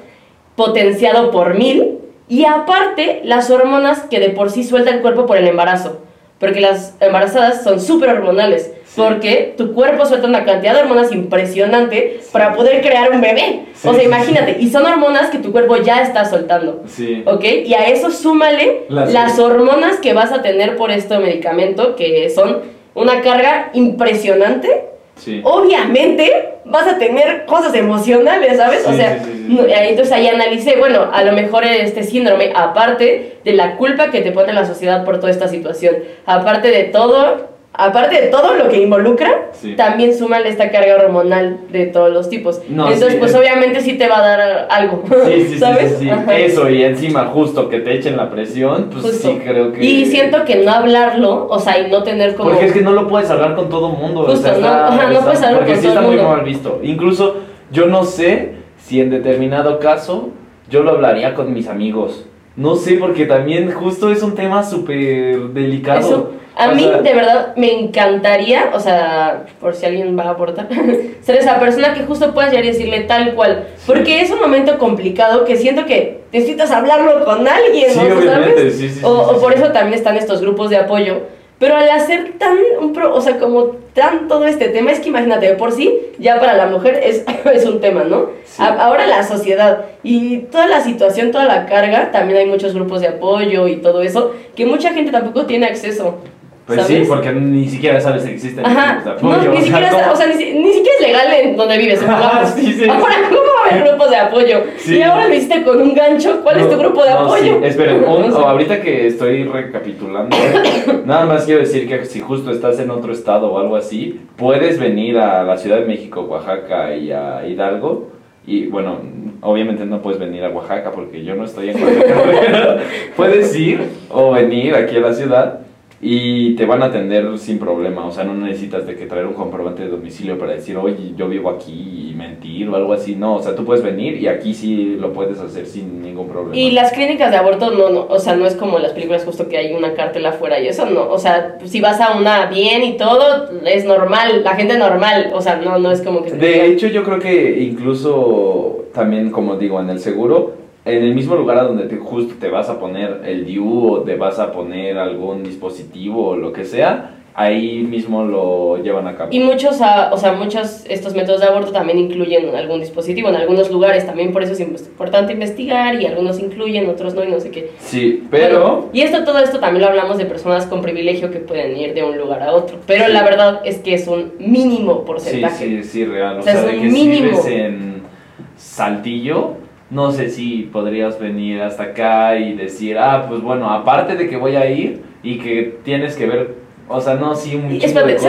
potenciado por mil, y aparte las hormonas que de por sí suelta el cuerpo por el embarazo, porque las embarazadas son súper hormonales, Sí. porque tu cuerpo suelta una cantidad de hormonas impresionante Sí. para poder crear un bebé. Sí, o sea, imagínate, y son hormonas que tu cuerpo ya está soltando. Sí. ¿Ok? Y a eso súmale Las- las, hormonas que vas a tener por este medicamento, que son una carga impresionante. Sí. Obviamente vas a tener cosas emocionales, ¿sabes? o sea, sí, entonces ahí analicé, bueno, a lo mejor este síndrome, aparte de la culpa que te pone la sociedad por toda esta situación, aparte de todo, aparte de todo lo que involucra, Sí. también súmale esta carga hormonal de todos los tipos. No, entonces, sí, pues es- obviamente sí te va a dar algo, Sí, sí, sí, ¿sabes? sí, sí. Eso, y encima justo que te echen la presión, pues Justo. sí creo que... Y siento que no hablarlo, o sea, y no tener como... Porque es que no lo puedes hablar con todo mundo. o Justo, sea, no, está- ajá, no está- puedes Porque con sí todo está muy mal visto. Incluso yo no sé si en determinado caso yo lo hablaría con mis amigos. No sé, porque también justo es un tema súper delicado. Eso, a O mí sea, de verdad me encantaría, o sea, por si alguien va a aportar, ser esa persona que justo puedas llegar y decirle tal cual. Porque es un momento complicado que siento que necesitas hablarlo con alguien, Sí, ¿no? ¿sabes? sí, sí, sí, o, o por eso también están estos grupos de apoyo. Pero al hacer tan, un pro- o sea, como tan todo este tema, es que imagínate, por sí, ya para la mujer es, es un tema, ¿no? Sí. A- ahora la sociedad y toda la situación, toda la carga, también hay muchos grupos de apoyo y todo eso, que mucha gente tampoco tiene acceso. Pues ¿sabes? sí, porque ni siquiera sabes si existen Ajá, grupos de no, apoyo. ni, o sea, siquiera está- ¿cómo? o sea, ni, ni siquiera es legal en donde vives. supongamos. Sí, sí. Ahora, ¿cómo va a haber grupos de apoyo? Sí. Y ahora lo hiciste con un gancho, ¿cuál es tu No, grupo de no, apoyo? Esperen, un- No sé. o ahorita que estoy recapitulando, nada más quiero decir que si justo estás en otro estado o algo así, puedes venir a la Ciudad de México, Oaxaca y a Hidalgo. Y bueno, obviamente no puedes venir a Oaxaca porque yo no estoy en Oaxaca. puedes ir o venir aquí a la ciudad y te van a atender sin problema, o sea, no necesitas de que traer un comprobante de domicilio para decir, oye, yo vivo aquí y mentir o algo así, no, o sea, tú puedes venir y aquí sí lo puedes hacer sin ningún problema. Y las clínicas de aborto no, no, o sea, no es como en las películas justo que hay una cártel afuera y eso no, o sea, si vas a una bien y todo, es normal, la gente normal, o sea, no, no es como que... se De hecho, yo creo que incluso también, como digo, en el seguro, en el mismo lugar a donde te, justo te vas a poner el DIU o te vas a poner algún dispositivo o lo que sea, ahí mismo lo llevan a cabo. Y muchos, ah, o sea, muchos estos métodos de aborto también incluyen algún dispositivo en algunos lugares, también por eso es importante investigar y algunos incluyen, otros no y no sé qué. Sí, pero... Bueno, y esto, todo esto también lo hablamos de personas con privilegio que pueden ir de un lugar a otro, pero Sí. la verdad es que es un mínimo Sí, porcentaje. sí, sí, real. O O sea, sea, es de un que si mínimo. vives en Saltillo, no sé si podrías venir hasta acá y decir, ah, pues bueno, aparte de que voy a ir y que tienes que ver, o sea, no, sí, un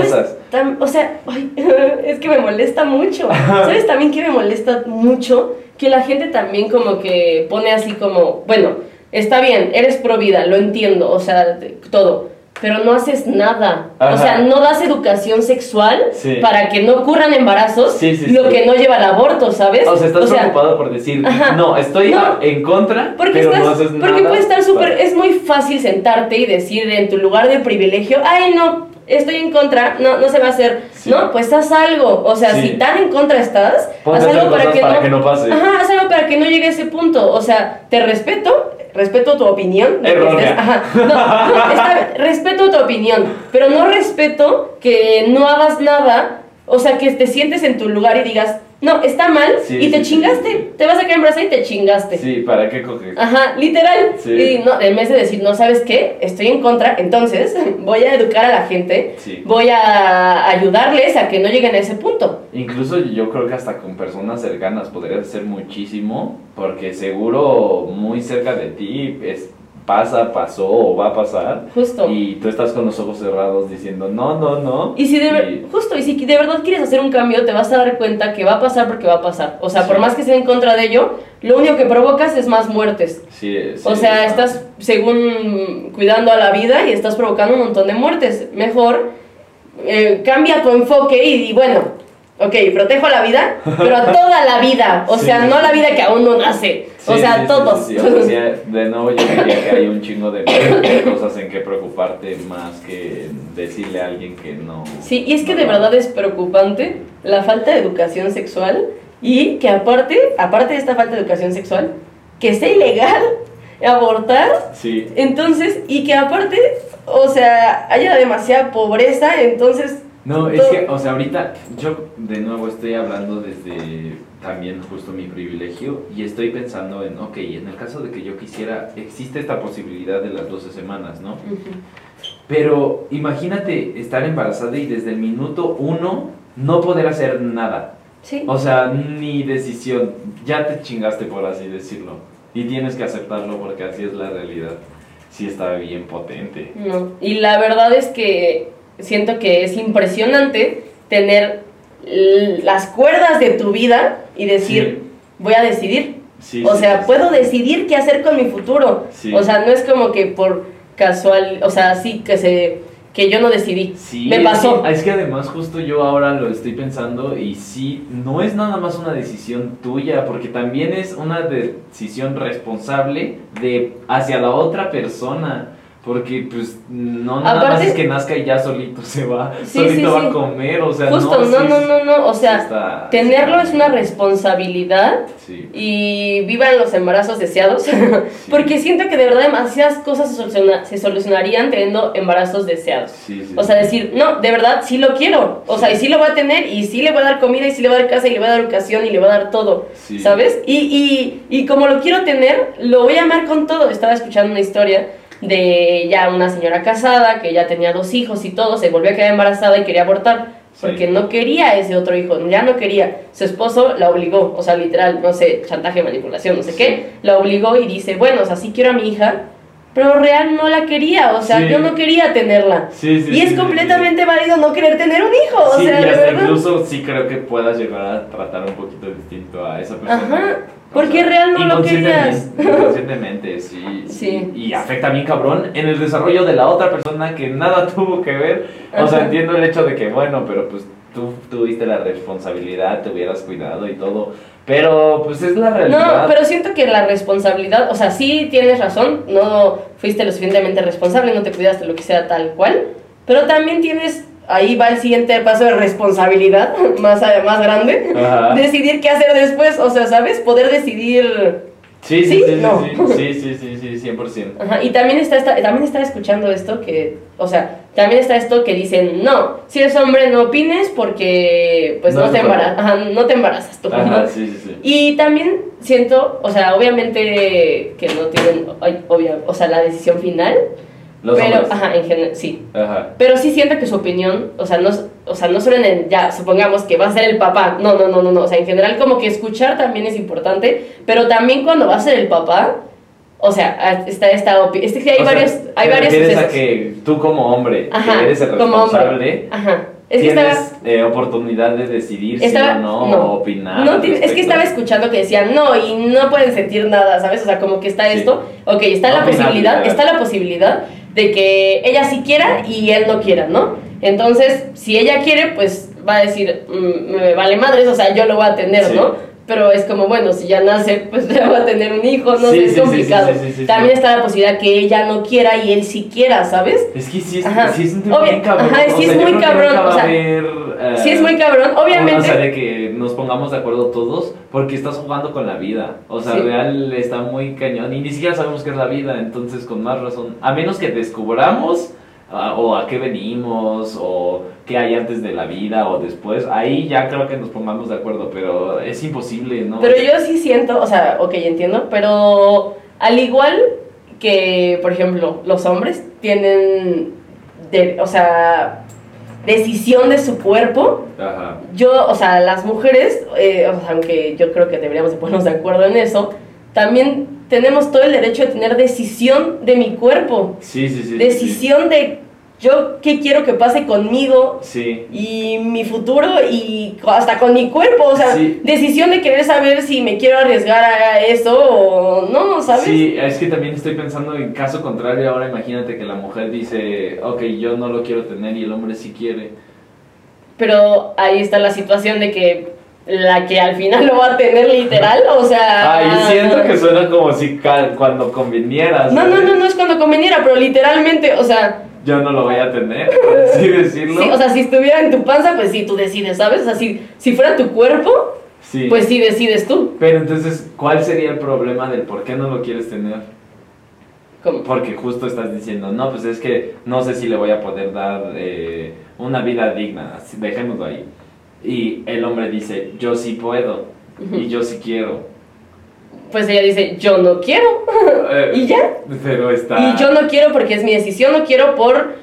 cosas. Tam- o sea, ay, es que me molesta mucho. ¿Sabes también que me molesta mucho? Que la gente también como que pone así como, bueno, está bien, eres pro vida, lo entiendo, o sea, todo, pero no haces nada. O sea, no das educación sexual Sí. para que no ocurran embarazos, Sí, sí, lo que no lleva al aborto, ¿sabes? O sea, estás preocupado por decir, ajá. no, estoy No. en contra, Porque, pero estás, no haces nada. porque puede estar súper, es muy fácil sentarte y decir en tu lugar de privilegio, ay no, estoy en contra, no, no se va a hacer, Sí. no, pues haz algo, o sea, Sí. si tan en contra estás, Ponte haz algo para, que, para no, que no pase. Ajá, haz algo para que no llegue a ese punto, o sea, te respeto, respeto tu opinión, estés- ajá, no, está respeto tu opinión, pero no respeto que no hagas nada, o sea, que te sientes en tu lugar y digas, no, está mal, Sí, y te sí, chingaste, sí, te vas a quedar embarazada y te chingaste. Sí, ¿para qué coger? Ajá, literal. Sí. Y no, en vez de decir, no sabes qué, estoy en contra, entonces voy a educar a la gente, Sí. voy a ayudarles a que no lleguen a ese punto. Incluso yo creo que hasta con personas cercanas podrías hacer muchísimo, porque seguro muy cerca de ti es, pasa, pasó o va a pasar. Justo. Y, Y tú estás con los ojos cerrados diciendo, no, no, no. si de ver- Y- justo, y si de verdad quieres hacer un cambio, te vas a dar cuenta que va a pasar porque va a pasar. O sea, Sí. por más que estés en contra de ello, lo único que provocas es más muertes. Sí, sí, o sea, está- estás según cuidando a la vida y estás provocando un montón de muertes. Mejor eh, cambia tu enfoque y, bueno, ok, protejo la vida, pero a toda la vida. O Sí. sea, no la vida que aún no nace. o sea, sí, todos. O sea, de nuevo yo diría que hay un chingo de cosas en que preocuparte más que decirle a alguien que no. Sí, y es que no de verdad es preocupante la falta de educación sexual y que aparte, aparte de esta falta de educación sexual, que sea ilegal abortar Sí. Entonces, y que aparte, o sea, haya demasiada pobreza, entonces... No, es que, o sea, ahorita yo de nuevo estoy hablando desde también justo mi privilegio y estoy pensando en, ok, en el caso de que yo quisiera, existe esta posibilidad de las 12 semanas, ¿no? Pero imagínate estar embarazada y desde el minuto uno no poder hacer nada. Sí. O sea, ni decisión. Ya te chingaste, por así decirlo. Y tienes que aceptarlo porque así es la realidad. Sí está bien potente. No. Y la verdad es que siento que es impresionante tener las cuerdas de tu vida y decir, voy a decidir. Sí, o sí, sea, puedo decidir qué hacer con mi futuro. O sea, no es como que por casual, o sea, sí que se que yo no decidí. Me es pasó. que- Es que, además justo yo ahora lo estoy pensando y sí, no es nada más una decisión tuya, porque también es una decisión responsable de hacia la otra persona. Porque pues no nada más Aparte- es que nazca y ya solito se va, Sí, solito sí, va sí. a comer, o sea, Justo, no, no, no, no, no, o sea, está- tenerlo es una responsabilidad Sí, y vivan los embarazos deseados, porque siento que de verdad demasiadas cosas se, soluciona- se solucionarían teniendo embarazos deseados. sí, sí, O sea, decir, no, de verdad sí lo quiero, o sea, y sí lo voy a tener, y sí le voy a dar comida, y sí le voy a dar casa, y le voy a dar educación, y le voy a dar todo, Sí. ¿sabes? Y, y, y como lo quiero tener, lo voy a amar con todo. Estaba escuchando una historia de ya una señora casada que ya tenía dos hijos y todo, se volvió a quedar embarazada y quería abortar. Porque Sí. no quería ese otro hijo, ya no quería. Su esposo la obligó, o sea, literal, no sé, chantaje, manipulación, no sé Sí. qué, la obligó y dice, bueno, o sea, sí quiero a mi hija, pero real no la quería, o sea, Sí. yo no quería tenerla. Y es completamente válido no querer tener un hijo, o sea, y hasta incluso sí creo que puedas llegar a tratar un poquito distinto a esa persona. Ajá, Porque real no lo querías. inconscientemente- sí. Sí. Y, y afecta bien cabrón en el desarrollo de la otra persona que nada tuvo que ver. O sea, entiendo el hecho de que, bueno, pero pues tú tuviste la responsabilidad, te hubieras cuidado y todo. Pero pues es la realidad. No, pero siento que la responsabilidad, o sea, sí tienes razón, no fuiste lo suficientemente responsable, no te cuidaste lo que sea tal cual, pero también tienes, ahí va el siguiente paso de responsabilidad más, más grande, Ajá. decidir qué hacer después, o sea, ¿sabes? Poder decidir... Sí, sí, ¿Sí? sí, No. sí, sí, sí, sí, sí, 100%. Ajá, y también está, está- también está escuchando esto que, o sea, también está esto que dicen, no, si eres hombre no opines porque pues No no, te, bueno. embara- ajá, no te embarazas tú. Ajá, sí, sí, sí. Y también siento, o sea, obviamente que no tienen, obvia, o sea, la decisión final, Los pero, hombres. ajá, en general, sí. Ajá. Pero sí siento que su opinión, o sea, no, o sea, no solo en el, ya, supongamos que va a ser el papá, no, no, no, no, no, o sea, en general como que escuchar también es importante, pero también cuando va a ser el papá, o sea, está esta opinión, es que hay O sea, varios, hay te varios refieres a sucesos. que tú como hombre, Ajá, que eres el responsable, Ajá. Es que tienes estaba, eh, oportunidad de decidir estaba- si o no, no. o opinar. No, es que estaba escuchando que decían, no, y no pueden sentir nada, ¿sabes? O sea, como que está Sí. esto, ok, está No la posibilidad, está la posibilidad de que ella sí quiera y él no quiera, ¿no? Entonces, si ella quiere, pues va a decir, "Mm, me vale madres, o sea, yo lo voy a tener, Sí. ¿no? Pero es como, bueno, si ya nace, pues ya va a tener un hijo, no Sí, sé, es sí, complicado. También está la posibilidad que ella no quiera y él sí quiera, ¿sabes? Es que sí es, Ajá. sí es un tema Obvia- bien cabrón. ajá, o sí sea, es muy cabrón, o sea, Sí es muy cabrón, obviamente. O sea, de que nos pongamos de acuerdo todos porque estás jugando con la vida. O sea, Sí. real está muy cañón y ni siquiera sabemos qué es la vida, entonces con más razón. A menos que descubramos ah, o a qué venimos o qué hay antes de la vida o después, ahí ya creo que nos pongamos de acuerdo, pero es imposible, ¿no? Pero yo sí siento, o sea, ok, entiendo, pero al igual que, por ejemplo, los hombres tienen, de- o sea, decisión de su cuerpo, Ajá. yo, o sea, las mujeres, eh, o sea, aunque yo creo que deberíamos de ponernos de acuerdo en eso, también tenemos todo el derecho de tener decisión de mi cuerpo, Sí, sí, sí. sí, decisión de yo qué quiero que pase conmigo, Sí. y mi futuro y hasta con mi cuerpo, o sea, Sí. decisión de querer saber si me quiero arriesgar a eso o no, ¿sabes? Sí, es que también estoy pensando en caso contrario. Ahora imagínate que la mujer dice, ok, yo no lo quiero tener y el hombre sí quiere. Pero ahí está la situación de que la que al final lo va a tener literal, o sea... Ay, siento que suena como si cuando convinieras. No, no, ¿sabes? no, no es cuando conveniera, pero literalmente, o sea, Yo no lo voy a tener, por así decirlo. sí, o sea, si estuviera en tu panza, pues sí, tú decides, ¿sabes? O sea, si, si fuera tu cuerpo, Sí. pues sí decides tú. Pero entonces, ¿cuál sería el problema del por qué no lo quieres tener? Como, Porque justo estás diciendo, no, pues es que no sé si le voy a poder dar eh, una vida digna, así, dejémoslo ahí. Y el hombre dice, yo sí puedo y yo sí quiero. Pues ella dice, yo no quiero, Eh, y ya. Pero está... Y yo no quiero porque es mi decisión, no quiero por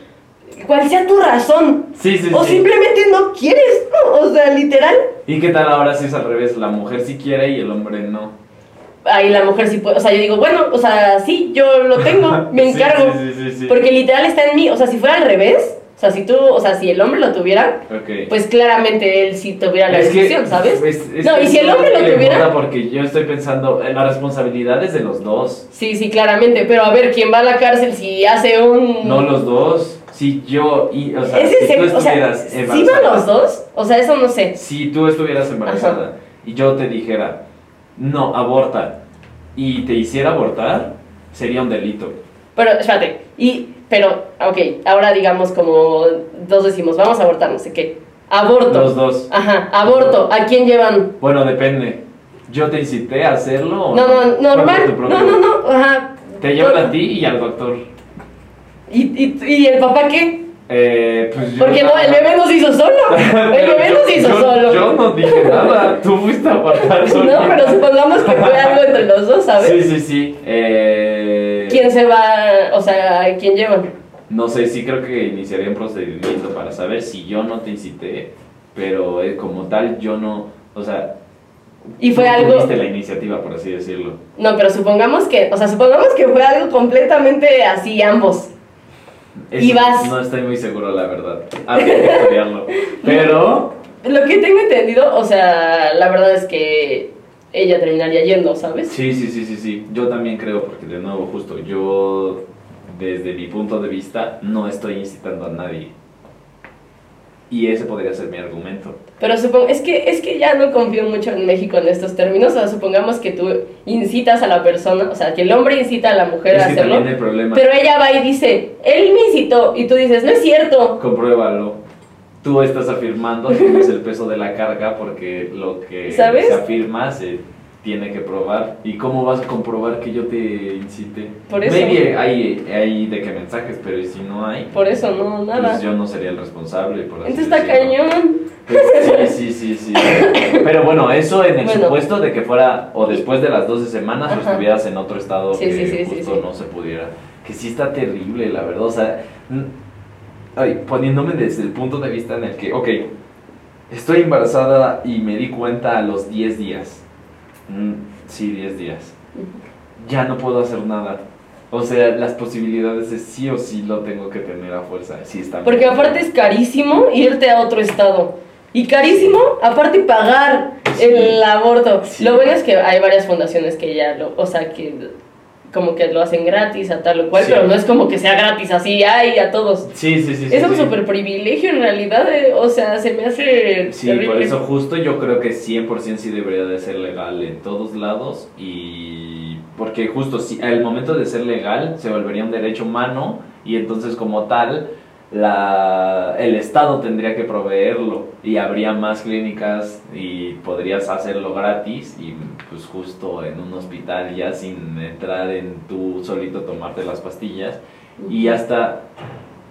cual sea tu razón. Sí, sí, O sí. simplemente no quieres, ¿no? O sea, literal. ¿Y qué tal ahora si es al revés? La mujer sí quiere y el hombre no. Ahí la mujer sí puede, o sea, yo digo, bueno, o sea, sí, yo lo tengo, me encargo. Porque literal está en mí, o sea, si fuera al revés, sea, si tú, o sea, si el hombre lo tuviera, pues claramente él sí tuviera la Es que- decisión, ¿sabes? es- es No, y si el hombre lo tuviera- Porque yo estoy pensando, en la responsabilidad es de los dos. Sí, sí, claramente, pero a ver, ¿quién va a la cárcel si hace un... No los dos. Si yo, y, o sea, ¿Es si tú O sea, estuvieras ¿sí embarazada. van los dos? O sea, eso no sé. Si tú estuvieras embarazada y yo te dijera, no, aborta, y te hiciera abortar, sería un delito. Pero, espérate, y, pero, ok, ahora digamos como dos decimos, vamos a abortar, no sé qué. Aborto. Los dos. Ajá, aborto. ¿A quién llevan? Bueno, depende. ¿Yo te incité a hacerlo? o No, no, normal. No, no, no. Ajá. Te llevan a ti y al doctor. ¿Y, y, y el papá qué? Eh, pues yo Porque no, el bebé no se hizo solo. El bebé yo- no se hizo yo- solo. Yo no dije nada, tú fuiste a abortar solo. No, pero supongamos que fue algo entre los dos, ¿sabes? Sí, sí, sí. Eh, ¿Quién se va? O sea, ¿quién llevan? No sé, sí creo que iniciaría un procedimiento para saber si yo no te incité, pero eh, como tal yo no, o sea, Y fue Tú algo... La iniciativa, por así decirlo. No, pero supongamos que, o sea, supongamos que fue algo completamente así ambos. Eso Y vas. No estoy muy seguro, la verdad. Habría que estudiarlo. Pero, Lo que tengo entendido, o sea, la verdad es que ella terminaría yendo, ¿sabes? sí, sí, sí, sí, sí. Yo también creo, porque de nuevo, justo, yo, desde mi punto de vista, no estoy incitando a nadie. Y ese podría ser mi argumento. Pero supongo, es que, es que ya no confío mucho en México en estos términos, o sea, supongamos que tú incitas a la persona, o sea, que el hombre incita a la mujer Es a que hacerlo, el problema, pero ella va y dice, él me incitó, y tú dices, no es cierto. compruébalo. Tú estás afirmando, tienes el peso de la carga porque lo que ¿Sabes? se afirma se tiene que probar. ¿Y cómo vas a comprobar que yo te incite? Por eso. Maybe hay, hay de qué mensajes, pero ¿y si no hay? Por eso, no, nada. Pues yo no sería el responsable. Por Entonces está cañón. Pues, sí, sí, sí, sí. Pero bueno, eso en el Bueno. supuesto de que fuera o después de las 12 semanas o estuvieras en otro estado Sí, que sí, sí, justo no se pudiera. Que sí está terrible, la verdad. O sea, ay, poniéndome desde el punto de vista en el que, ok, estoy embarazada y me di cuenta a los 10 días. Mm, sí, 10 días. Ya no puedo hacer nada. O sea, las posibilidades es sí o sí lo tengo que tener a fuerza. Sí está Porque aparte es carísimo irte a otro estado. Y carísimo, aparte pagar Sí. el aborto. Sí. Lo bueno es que hay varias fundaciones que ya lo, o sea, que como que lo hacen gratis a tal o cual, Sí. pero no es como que sea gratis así, ay, a todos. Sí, sí, sí. sí, es un sí. super privilegio en realidad, eh, o sea, se me hace Sí, terrible. por eso justo yo creo que 100% sí debería de ser legal en todos lados y porque justo si al momento de ser legal se volvería un derecho humano y entonces como tal la, el Estado tendría que proveerlo y habría más clínicas y podrías hacerlo gratis y pues justo en un hospital ya sin entrar en tú solito tomarte las pastillas y hasta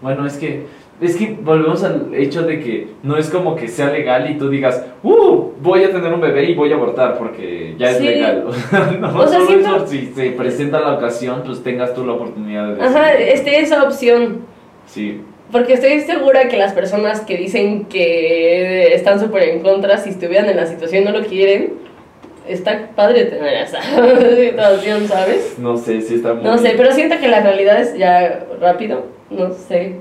bueno es que es que volvemos al hecho de que no es como que sea legal y tú digas, ¡uh! Voy a tener un bebé y voy a abortar porque ya es Sí. legal. no, O sea, solo siento- eso, si se presenta la ocasión, pues tengas tú la oportunidad de Ajá, decidir. este, esa opción. Sí, Porque estoy segura que las personas que dicen que están súper en contra, si estuvieran en la situación y no lo quieren, está padre tener esa situación, ¿sabes? no sé, sí está muy... No sé, pero siento que la realidad es ya rápido, no sé.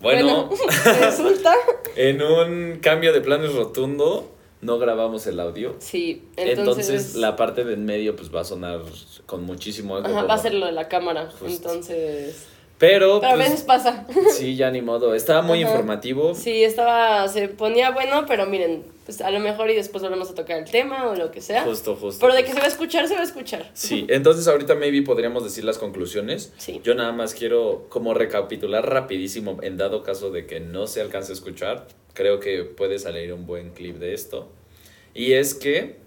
Bueno, resulta. en un cambio de planes rotundo, no grabamos el audio. Sí, Entonces, entonces. la parte de en medio pues va a sonar con muchísimo eco. Ajá, como- va a ser lo de la cámara, Justo. entonces. Pero, Pero a pues, veces pasa. sí, ya ni modo. Estaba muy Ajá. informativo. Sí, estaba. Se ponía bueno, pero miren, pues a lo mejor y después volvemos a tocar el tema o lo que sea. Justo, justo. Pero de que se va a escuchar, se va a escuchar. Sí, entonces ahorita maybe podríamos decir las conclusiones. Sí. Yo nada más quiero como recapitular rapidísimo en dado caso de que no se alcance a escuchar. Creo que puede salir un buen clip de esto. Y es que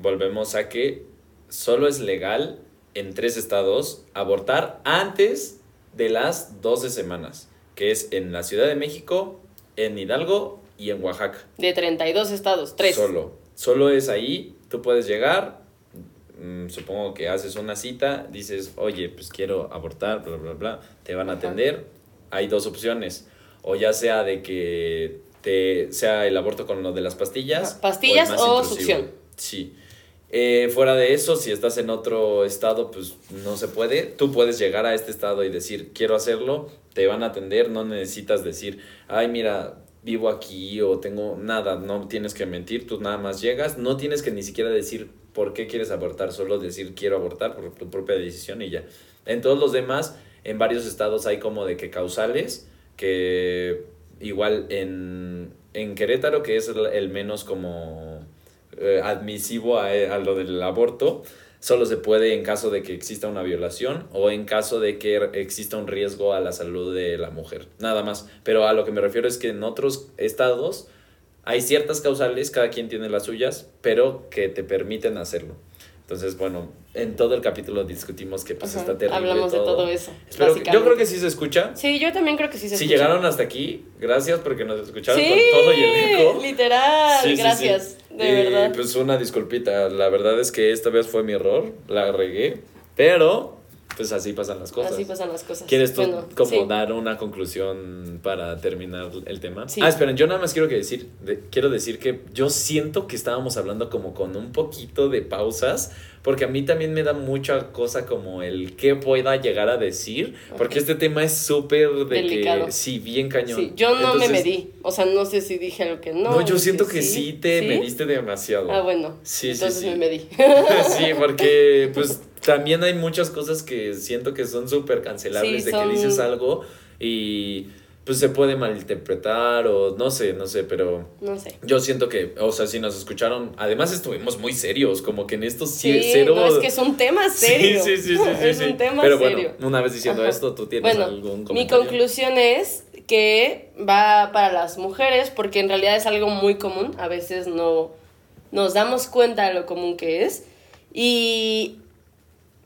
volvemos a que solo es legal en tres estados abortar antes de las 12 semanas, que es en la Ciudad de México, en Hidalgo y en Oaxaca. De 32 estados, 3. Solo. Solo es ahí, tú puedes llegar, mm, supongo que haces una cita, dices, oye, pues quiero abortar, bla, bla, bla, te van a Ajá. atender. Hay dos opciones, o ya sea de que te sea el aborto con lo de las pastillas. Pastillas o intrusivo. succión. Sí. Eh, fuera de eso, si estás en otro estado, pues no se puede. Tú puedes llegar a este estado y decir, quiero hacerlo, te van a atender, no necesitas decir, ay, mira, vivo aquí o tengo nada, no tienes que mentir, tú nada más llegas, no tienes que ni siquiera decir por qué quieres abortar, solo decir quiero abortar por tu propia decisión y ya. En todos los demás, en varios estados hay como de que causales, que igual en, en Querétaro, que es el, menos como eh, admisivo a, a lo del aborto, solo se puede en caso de que exista una violación o en caso de que exista un riesgo a la salud de la mujer. Nada más. Pero a lo que me refiero es que en otros estados hay ciertas causales, cada quien tiene las suyas, pero que te permiten hacerlo. Entonces, bueno, en todo el capítulo discutimos que pues Ajá, está terrible Hablamos de todo eso. Espero que- yo creo que sí se escucha. Sí, yo también creo que sí se Si escucha. llegaron hasta aquí, gracias porque nos escucharon Sí, con todo y el eco. literal, Sí, sí. Y. Pues una disculpita, la verdad es que esta vez fue mi error, la regué, pero pues así pasan las cosas. Así pasan las cosas. ¿Quieres tú Bueno, como sí. dar una conclusión para terminar el tema? Sí. Ah, esperen, yo nada más quiero que decir, de- quiero decir que yo siento que estábamos hablando como con un poquito de pausas, porque a mí también me da mucha cosa como el qué pueda llegar a decir, porque este tema es súper de Delicado. que sí, bien cañón. Sí, yo no Entonces, me medí. O sea, no sé si dije algo que no. No, yo siento que sí, te mediste demasiado. Ah, bueno. Sí, sí, Entonces sí. me medí. Sí, porque pues también hay muchas cosas que siento que son súper cancelables Sí, de son- que dices algo y pues se puede malinterpretar o no sé, no sé, pero No sé. yo siento que, o sea, si nos escucharon, además estuvimos muy serios, como que en estos Sí, cero... no, es que es un tema serio. Sí, sí, sí, sí, sí, es sí. un tema Pero serio. bueno, una vez diciendo Ajá. esto, ¿tú tienes Bueno, algún mi comentario? conclusión es que va para las mujeres porque en realidad es algo muy común. A veces no nos damos cuenta de lo común que es. Y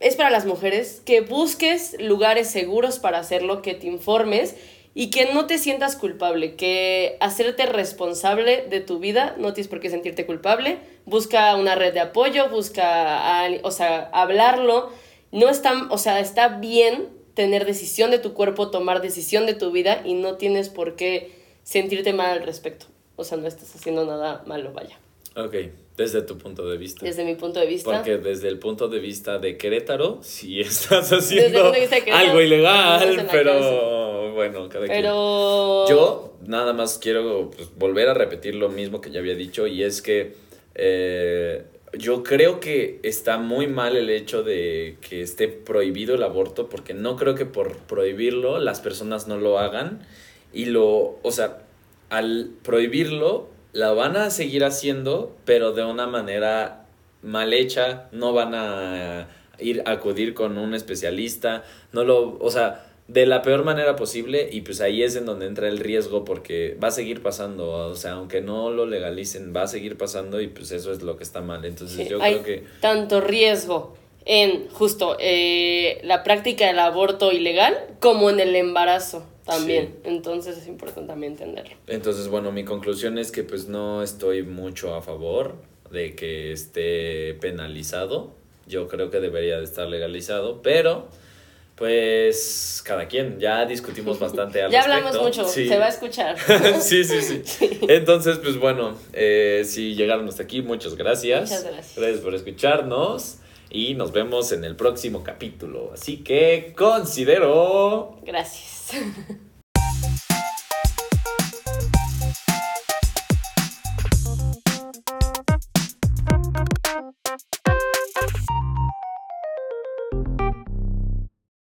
es para las mujeres que busques lugares seguros para hacerlo, que te informes y que no te sientas culpable, que hacerte responsable de tu vida, no tienes por qué sentirte culpable, busca una red de apoyo, busca, a o sea, hablarlo, no está, o sea, está bien tener decisión de tu cuerpo, tomar decisión de tu vida y no tienes por qué sentirte mal al respecto, o sea, no estás haciendo nada malo, vaya, Ok, desde tu punto de vista. desde mi punto de vista. Porque desde el punto de vista de Querétaro, sí estás haciendo de algo ilegal, pero bueno, cada quien. Pero... Yo nada más quiero pues, volver a repetir lo mismo que ya había dicho y es que eh, yo creo que está muy mal el hecho de que esté prohibido el aborto porque no creo que por prohibirlo las personas no lo hagan y lo, o sea, al prohibirlo la van a seguir haciendo pero de una manera mal hecha, no van a ir a acudir con un especialista, no lo, o sea, de la peor manera posible. Y pues ahí es en donde entra el riesgo porque va a seguir pasando, o sea, aunque no lo legalicen, va a seguir pasando y pues eso es lo que está mal. Entonces Sí, yo hay creo que tanto riesgo en justo eh, la práctica del aborto ilegal como en el embarazo también. Entonces es importante también entenderlo. entonces bueno, mi conclusión es que pues no estoy mucho a favor de que esté penalizado. Yo creo que debería de estar legalizado, pero pues cada quien, ya discutimos bastante al ya respecto. hablamos mucho, Sí. se va a escuchar. sí, sí, sí. Entonces, pues bueno, eh, si llegaron hasta aquí, muchas gracias. Muchas gracias. Gracias por escucharnos y nos vemos en el próximo capítulo. Así que considero... Gracias.